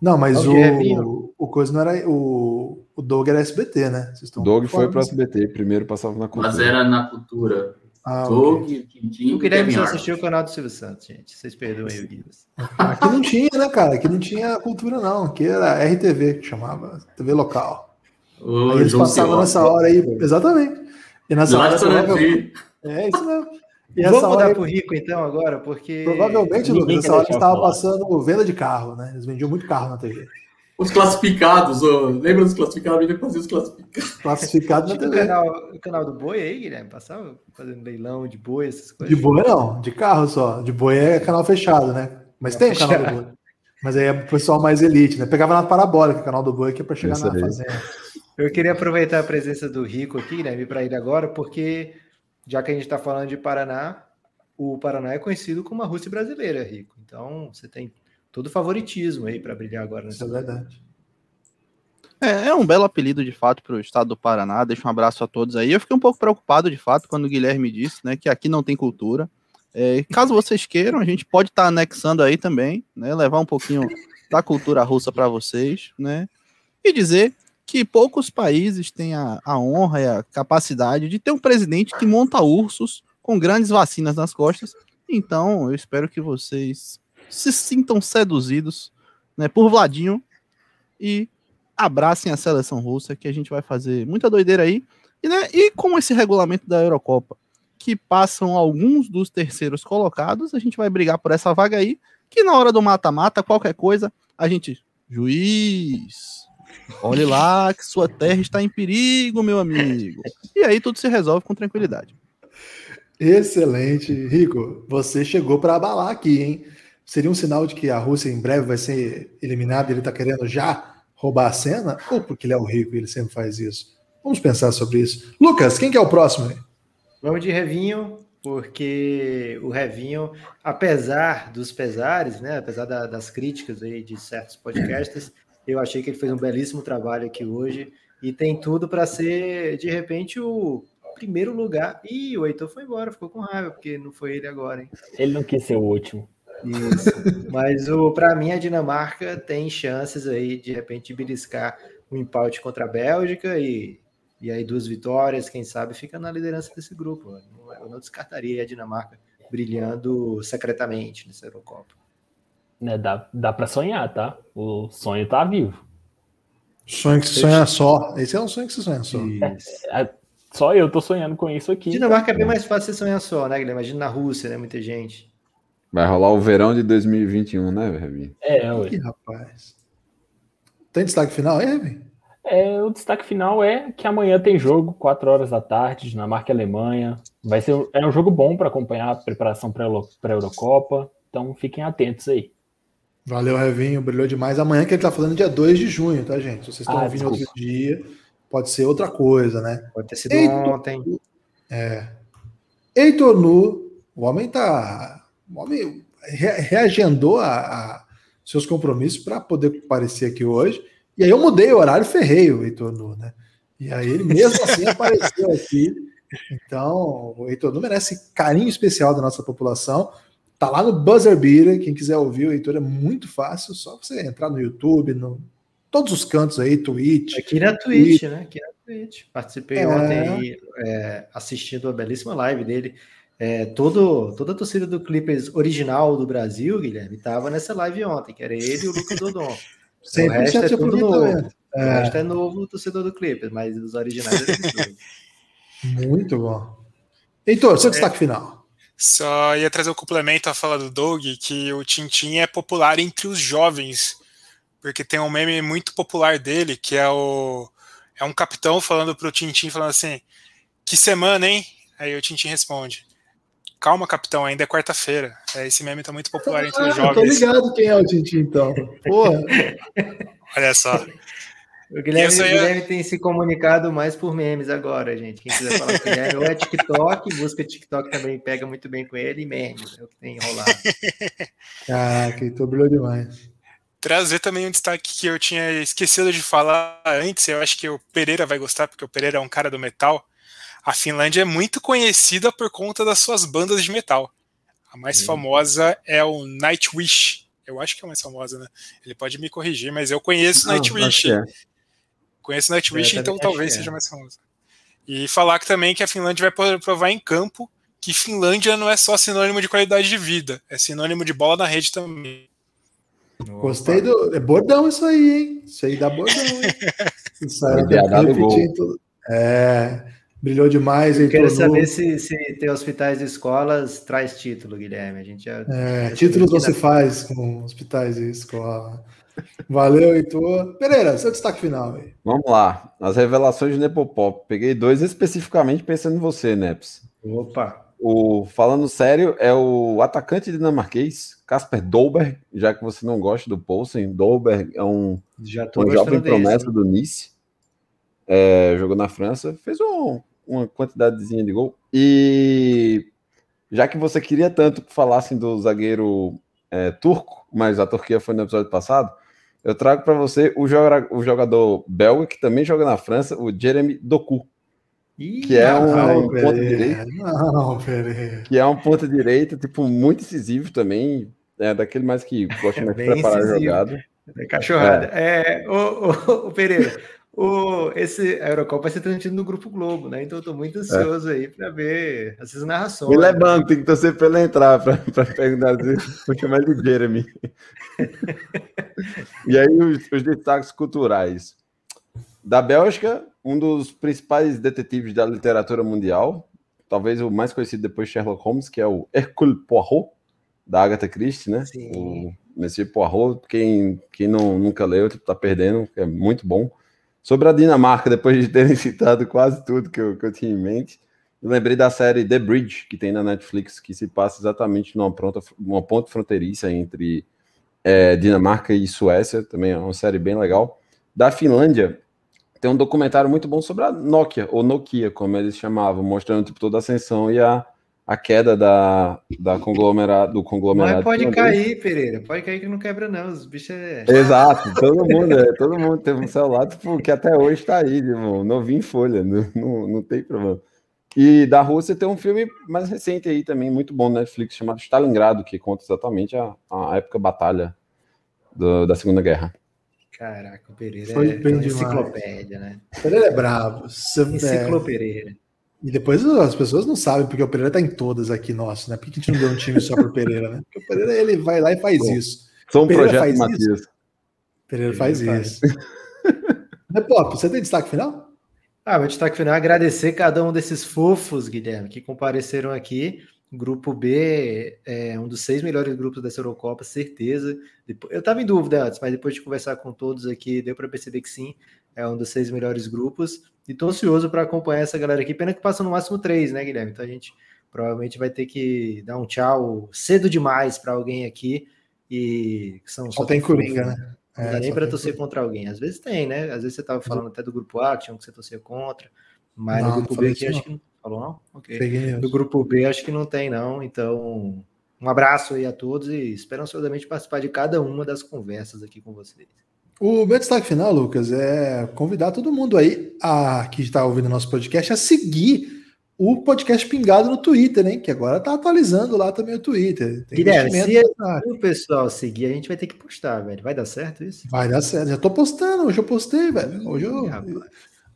Não, mas o, o coisa não era. O, o Doug era SBT, né? Vocês estão O Doug foi para o disso. SBT, primeiro passava na cultura. Mas era na cultura. Ah, Doug, ok. Tintin O Guilherme só assistiu o canal do Silvio Santos, gente. Vocês perdoem aí o Guilherme. Aqui não tinha, né, cara? Aqui não tinha cultura, não. Aqui era RTV que chamava, TV local. Aí eles passavam nessa hora aí, exatamente. E nessa hora, provavelmente, Sarandi. é isso mesmo. E Vamos mudar hora, pro Rico, então, agora, porque... provavelmente, Lucas, essa hora deixar eles estavam falar. passando venda de carro, né? Eles vendiam muito carro na TV. Os classificados, lembra dos classificados? Ele fazia os classificados. Classificado na Tipo o TV. canal, o canal do boi aí, Guilherme? Passava fazendo leilão de boi, essas De coisas. boi não, de carro só. De boi é canal fechado, né? Mas tem o canal do Fechado. boi. Mas aí é o pessoal mais elite, né? Pegava na parabólica o canal do boi que é para chegar na aí. fazenda. Eu queria aproveitar a presença do Rico aqui, Guilherme, para ele agora, porque já que a gente está falando de Paraná, o Paraná é conhecido como a Rússia brasileira, Rico. Então, você tem todo o favoritismo aí para brilhar agora Isso nessa é verdade. É, é um belo apelido de fato para o estado do Paraná. Deixa um abraço a todos aí. Eu fiquei um pouco preocupado de fato quando o Guilherme disse, né, que aqui não tem cultura. É, caso vocês queiram, a gente pode estar anexando aí também, né, levar um pouquinho da cultura russa para vocês, né, e dizer que poucos países têm a, a honra e a capacidade de ter um presidente que monta ursos com grandes vacinas nas costas. Então, eu espero que vocês se sintam seduzidos, né, por Vladinho e abracem a seleção russa, que a gente vai fazer muita doideira aí. E, né, e com esse regulamento da Eurocopa, que passam alguns dos terceiros colocados, a gente vai brigar por essa vaga aí, que na hora do mata-mata, qualquer coisa, a gente. Juiz, olhe lá que sua terra está em perigo, meu amigo. E aí tudo se resolve com tranquilidade. Excelente. Rico, você chegou para abalar aqui, hein? Seria um sinal de que a Rússia em breve vai ser eliminada e ele está querendo já roubar a cena? Ou porque ele é o rico e ele sempre faz isso? Vamos pensar sobre isso. Lucas, quem que é o próximo aí? Vamos de Revinho, porque o Revinho, apesar dos pesares, né, apesar da- das críticas aí de certos podcasts, eu achei que ele fez um belíssimo trabalho aqui hoje e tem tudo para ser, de repente, o primeiro lugar. Ih, o Heitor foi embora, ficou com raiva, porque não foi ele agora, hein? Ele não quis ser o último. Isso. Mas o para mim a Dinamarca tem chances aí de repente beliscar um empate contra a Bélgica e, e aí duas vitórias, quem sabe fica na liderança desse grupo. Eu não, eu não descartaria a Dinamarca brilhando secretamente nessa Eurocopa. Né, dá dá para sonhar, tá? O sonho tá vivo. Sonho que se sonha só. Esse é um sonho que se sonha só. Isso. Só eu tô sonhando com isso aqui. Dinamarca é bem mais fácil você sonhar só, né, Guilherme? Imagina na Rússia, né? Muita gente. Vai rolar o verão de 2021, né, Revi? É, ué. Ih, rapaz. Tem destaque final aí, Evan? É, o destaque final é que amanhã tem jogo, 4 horas da tarde, Dinamarca e Alemanha. Vai ser é um jogo bom para acompanhar a preparação para a Eurocopa. Então fiquem atentos aí. Valeu, Revinho. Brilhou demais. Amanhã que ele tá falando dia 2 de junho, tá, gente? Se vocês estão Ah, ouvindo desculpa. outro dia, pode ser outra coisa, né? Pode ter sido Eita. ontem. Heitor Nu, o homem tá. O homem re- reagendou a, a seus compromissos para poder aparecer aqui hoje. E aí eu mudei o horário, ferrei o Heitor Nu, né? E aí ele mesmo assim [LAUGHS] apareceu aqui. Então, o Heitor Nu merece carinho especial da nossa população. Tá lá no Buzzer Beater, quem quiser ouvir o Heitor é muito fácil, só você entrar no YouTube, no todos os cantos aí, Twitch. Aqui na Twitch, né? Aqui na Twitch. Participei é... ontem aí, é, assistindo a belíssima live dele. É, todo, toda a torcida do Clippers original do Brasil, Guilherme, estava nessa live ontem, que era ele e o Lucas Dodon. [LAUGHS] o resto é tudo novo. É. O resto é novo torcedor do Clippers, mas os originais é [LAUGHS] Muito bom. Heitor, seu destaque final. Só ia trazer o um complemento à fala do Doug, que o Tintin é popular entre os jovens, porque tem um meme muito popular dele, que é o é um capitão falando pro Tintin, falando assim, que semana, hein? Aí o Tintin responde, calma, capitão, ainda é quarta-feira. É, esse meme tá muito popular entre ah, os jovens. Tô ligado quem é o Tintin, então. Porra. Olha só. O Guilherme, ia... Guilherme, tem se comunicado mais por memes agora, gente. Quem quiser falar com o Guilherme, ou é TikTok, busca TikTok também pega muito bem com ele, e memes, é o que tem enrolado. Caraca, [LAUGHS] então brilhou demais. Trazer também um destaque que eu tinha esquecido de falar antes, eu acho que o Pereira vai gostar, porque o Pereira é um cara do metal. A Finlândia é muito conhecida por conta das suas bandas de metal. A mais famosa é o Nightwish. Eu acho que é a mais famosa, né? Ele pode me corrigir, mas eu conheço Não, Nightwish. É. Conheço Nightwish, é, então talvez seja mais famosa. E falar que também que a Finlândia vai poder provar em campo que Finlândia não é só sinônimo de qualidade de vida, é sinônimo de bola na rede também. Gostei do. É bordão isso aí, hein? Isso aí dá bordão, hein? [LAUGHS] Isso aí dá repetindo. É. Brilhou demais. Eu quero saber se, se ter hospitais e escolas traz título, Guilherme. A gente já, é, títulos não se faz com hospitais e escola. Valeu, Heitor. Pereira, seu destaque final. Aí. Vamos lá. As revelações de Nepopop. Peguei dois especificamente pensando em você, Neps. Opa. O, falando sério, é o atacante dinamarquês, Casper Dolberg, já que você não gosta do Poulsen. Dolberg é um, um jovem promessa do Nice. É, jogou na França, fez um, uma quantidadezinha de gol. E já que você queria tanto que falassem do zagueiro é, turco, mas a Turquia foi no episódio passado, eu trago para você o, joga, o jogador belga que também joga na França, o Jeremy Doku. Ih, que é um, não, um ponto direito. Não, que é um ponto direito, tipo, muito incisivo também. É daquele mais que gosta de preparar a jogada. É cachorrada. É, é o, o, o Pereira, o, esse a Eurocopa vai ser transmitido no Grupo Globo, né? Então eu tô muito ansioso é. aí para ver essas narrações. Ele é banco, tem que torcer para ele entrar para perguntar vou chamar de Jeremy. e aí os, os, destaques culturais. Da Bélgica, um dos principais detetives da literatura mundial, talvez o mais conhecido depois de Sherlock Holmes, que é o Hercule Poirot, da Agatha Christie, né? Sim. O Monsieur Poirot, quem, quem não, nunca leu, tipo, tá perdendo, é muito bom. Sobre a Dinamarca, depois de terem [LAUGHS] citado quase tudo que eu, que eu tinha em mente, eu lembrei da série The Bridge, que tem na Netflix, que se passa exatamente numa, pronta, uma ponte fronteiriça entre é, Dinamarca e Suécia, também é uma série bem legal. Da Finlândia, tem um documentário muito bom sobre a Nokia, ou Nokia, como eles chamavam, mostrando tipo, toda a ascensão e a, a queda da, da conglomerado, do conglomerado. Mas pode cair, Pereira, pode cair que não quebra, não. Os bichos é. Exato, todo mundo, é, todo mundo teve um celular tipo, que até hoje está aí, irmão, novinho em folha, não, não, não tem problema. E da Rússia tem um filme mais recente aí também, muito bom na Netflix, chamado Stalingrado, que conta exatamente a, a época batalha do, da Segunda Guerra. Caraca, o Pereira Foi é enciclopédia, né? O Pereira é bravo. Enciclo Pereira. E depois as pessoas não sabem, porque o Pereira tá em todas aqui, nosso, né? Por que a gente não deu um time só pro Pereira, né? Porque o Pereira ele vai lá e faz Bom, isso. Sou um Pereira projeto Matias. Isso. Pereira faz isso. [LAUGHS] Mas, Pop, você tem destaque final? Ah, meu destaque final é agradecer cada um desses fofos, Guilherme, que compareceram aqui. Grupo B é um dos seis melhores grupos dessa Eurocopa, certeza. Eu estava em dúvida antes, mas depois de conversar com todos aqui, deu para perceber que sim, é um dos seis melhores grupos. E tô ansioso para acompanhar essa galera aqui. Pena que passa no máximo três, né, Guilherme? Então a gente provavelmente vai ter que dar um tchau cedo demais para alguém aqui. E são só, tem coringa, né? Não é, dá nem para torcer contra alguém. Às vezes tem, né? Às vezes você tava falando até do grupo A, tinha um que você torcia contra. Mas não, no grupo B aqui acho que. Falou não? Ok. No grupo B acho que não tem, não. Então Um abraço aí a todos e espero ansiosamente participar de cada uma das conversas aqui com vocês. O meu destaque final, Lucas, é convidar todo mundo aí a, que está ouvindo nosso podcast a seguir o podcast Pingado no Twitter, hein? Que agora tá atualizando lá também o Twitter. Tem Guilherme, se o pessoal seguir, a gente vai ter que postar, velho. Vai dar certo isso? Vai dar certo. Já tô postando, hoje eu postei, velho. Hoje eu.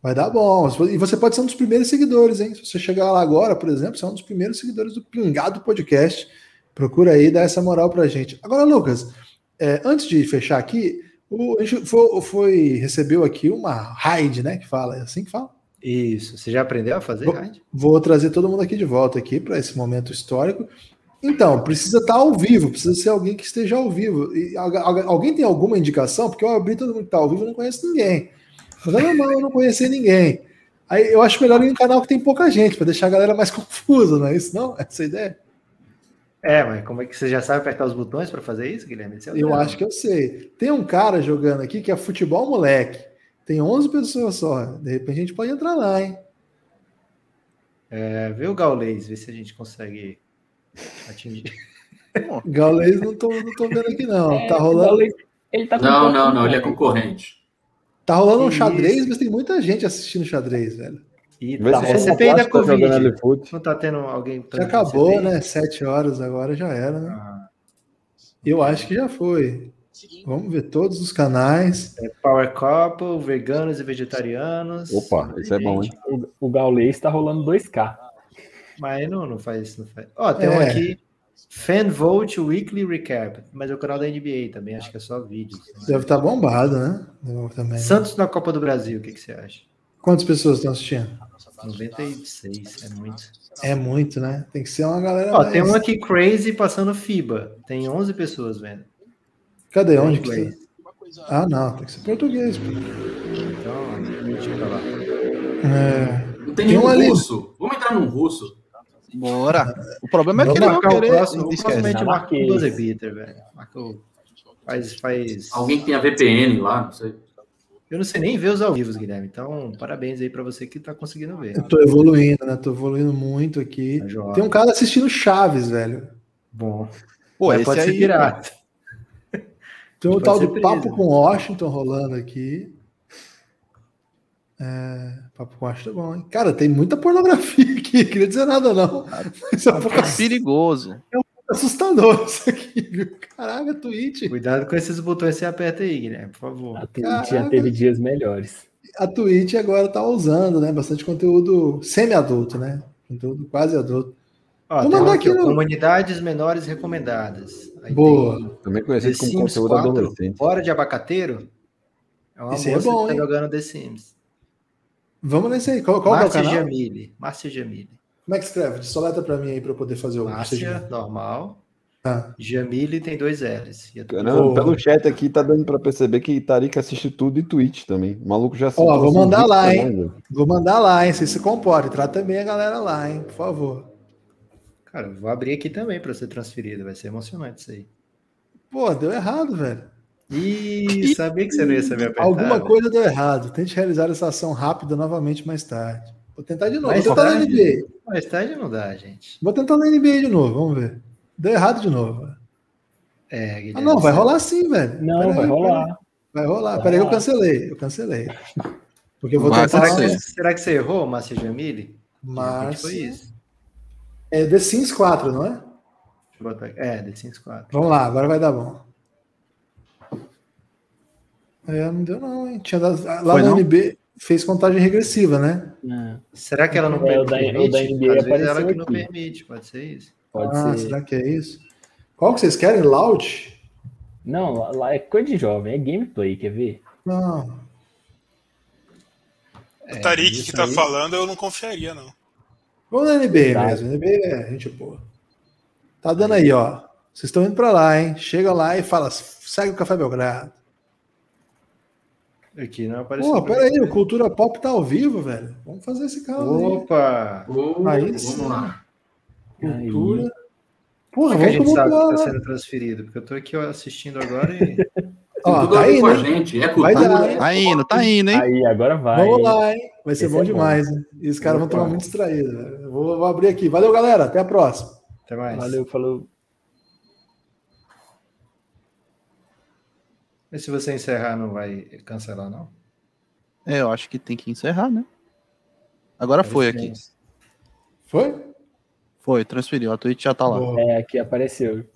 Vai dar bom. E você pode ser um dos primeiros seguidores, hein? Se você chegar lá agora, por exemplo, você é um dos primeiros seguidores do Pingado Podcast. Procura aí, dá essa moral pra gente. Agora, Lucas, é, antes de fechar aqui, o, a gente foi, foi, recebeu aqui uma raid, né? Que fala, é assim que fala? Isso. Você já aprendeu a fazer vou, raid? Vou trazer todo mundo aqui de volta aqui para esse momento histórico. Então, precisa estar tá ao vivo, precisa ser alguém que esteja ao vivo. E, alguém tem alguma indicação? Porque eu abri todo mundo que está ao vivo e não conheço ninguém. Mas é normal eu não conhecer ninguém. Aí eu acho melhor ir em um canal que tem pouca gente, para deixar a galera mais [LAUGHS] confusa, não é isso? Não? Essa é a ideia? É, mas como é que você já sabe apertar os botões para fazer isso, Guilherme? É eu acho que eu sei. Tem um cara jogando aqui que é futebol moleque. Tem 11 pessoas só. De repente a gente pode entrar lá, hein? É, vê o Gaulês, vê se a gente consegue atingir. [LAUGHS] Gaulês não tô, não tô vendo aqui, não. É, tá rolando. Ele tá não, não, não, ele é concorrente. Tá rolando um xadrez, mas tem muita gente assistindo xadrez, velho. E tá é CPI da Covid. Não tá tendo alguém. Já acabou, né? Sete horas agora já era, né? Ah. Eu acho que já foi. Vamos ver todos os canais. É Power Couple, veganos e vegetarianos. Opa, isso é bom, hein? O, o Gaulês tá rolando 2K. Mas não, não faz isso, não faz. Ó, tem é. um aqui. Fan Vote Weekly Recap, mas é o canal da NBA também, acho que é só vídeo. Deve estar tá bombado, né? Também. Santos na Copa do Brasil, o que, que você acha? Quantas pessoas estão assistindo? 96, é muito. É muito, né? Tem que ser uma galera. Ó, mais... tem um aqui crazy passando FIBA. Tem 11 pessoas vendo. Cadê? Onde que você... Ah, não, tem que ser português. Pô. Então, mentira lá. É... Não tem nenhum ali... russo. Vamos entrar num russo. Bora. O problema é que ele não querer... O próximo, provavelmente marca o 12 bitter, velho. Marca o... Faz, faz... Alguém que tem a VPN lá, não sei. Eu não sei nem ver os ao vivo, Guilherme. Então, parabéns aí para você que está conseguindo ver. Eu tô evoluindo, né? Tô evoluindo muito aqui. Tá Tem um cara assistindo Chaves, velho. Bom. Pô, esse pode ser pirata. Tem o tal do Papo com Washington rolando aqui. É, papo com Washington é bom, hein? Cara, tem muita pornografia aqui. [LAUGHS] Queria dizer nada, não. Mas é, um pouco perigoso. É um assustador [LAUGHS] isso aqui, viu? Caraca, Twitch. Cuidado com esses botões que você aperta aí, Guilherme, por favor. A Twitch Caraca. já teve dias melhores. A Twitch agora tá usando, né? Bastante conteúdo semi-adulto, né? Conteúdo quase adulto. Ó, Vou mandar aqui, no... Comunidades menores recomendadas. Aí Boa. Também conhecido como Sims conteúdo 4, adolescente. Hora de abacateiro. É uma Esse é moça é bom, que tá jogando The Sims. Vamos nesse aí. Qual, qual é o canal? Jamile. Márcia Jamile. Como é que escreve? Soleta para mim aí para eu poder fazer o Márcia, normal. Ah. Jamile tem dois L's. Não, pelo chat aqui tá dando para perceber que Tarik assiste tudo e Twitch também. O maluco já Ó, vou mandar lá, hein? Vou mandar lá, hein? Você se comporte. Trata também a galera lá, hein? Por favor. Cara, vou abrir aqui também para ser transferido. Vai ser emocionante isso aí. Pô, deu errado, velho. Ih, sabia que você não ia saber apertar. Alguma coisa deu errado. Tente realizar essa ação rápida novamente mais tarde. Vou tentar de novo. Mais Vou tentar tarde, na NBA. Mais tarde não dá, gente. Vou tentar na NBA de novo, vamos ver. Deu errado de novo. É, ah, não, vai rolar sim, velho. Não, Pera vai aí, rolar. Vai rolar. Peraí, eu cancelei. Eu cancelei. Porque eu vou tentar. Será que, será que você errou, Márcia Jamile? Mas. Foi isso. É The Sims 4, não é? É, The Sims 4. Vamos lá, agora vai dar bom. É, não deu não, hein? Tinha dado, lá Foi no não? NB fez contagem regressiva, né? É. Será que ela não é, permite? O da, o da NBA Às vezes ela que não permite, pode ser isso. Pode ah, ser. será que é isso? Qual que vocês querem? Loud? Não, lá é coisa de jovem, é gameplay, quer ver? Não. O Tarik que tá aí... falando, eu não confiaria, não. Vamos na NBA tá. mesmo, NBA é gente boa. Tá dando aí, ó. Vocês estão indo para lá, hein? Chega lá e fala, segue o Café Belgrado. Aqui não apareceu. Pô, peraí, o Cultura Pop tá ao vivo, velho. Vamos fazer esse caso Opa! Aí, aí vamos lá. Cultura. Aí. Porra, Como é que a gente sabe que tá sendo transferido? Porque eu tô aqui assistindo agora e. [LAUGHS] Ó, tá indo, com a gente. É cultura. Vai dar, tá indo, tá indo, hein? Aí, agora vai. Vamos lá, hein? Vai ser Esse bom é demais, bom. hein? E os caras vão tomar muito distraídos. Vou, vou abrir aqui. Valeu, galera. Até a próxima. Até mais. Valeu, falou. Mas se você encerrar, não vai cancelar, não? É, eu acho que tem que encerrar, né? Agora foi aqui. Foi? Foi, transferiu. A Twitch já tá lá. É, aqui apareceu.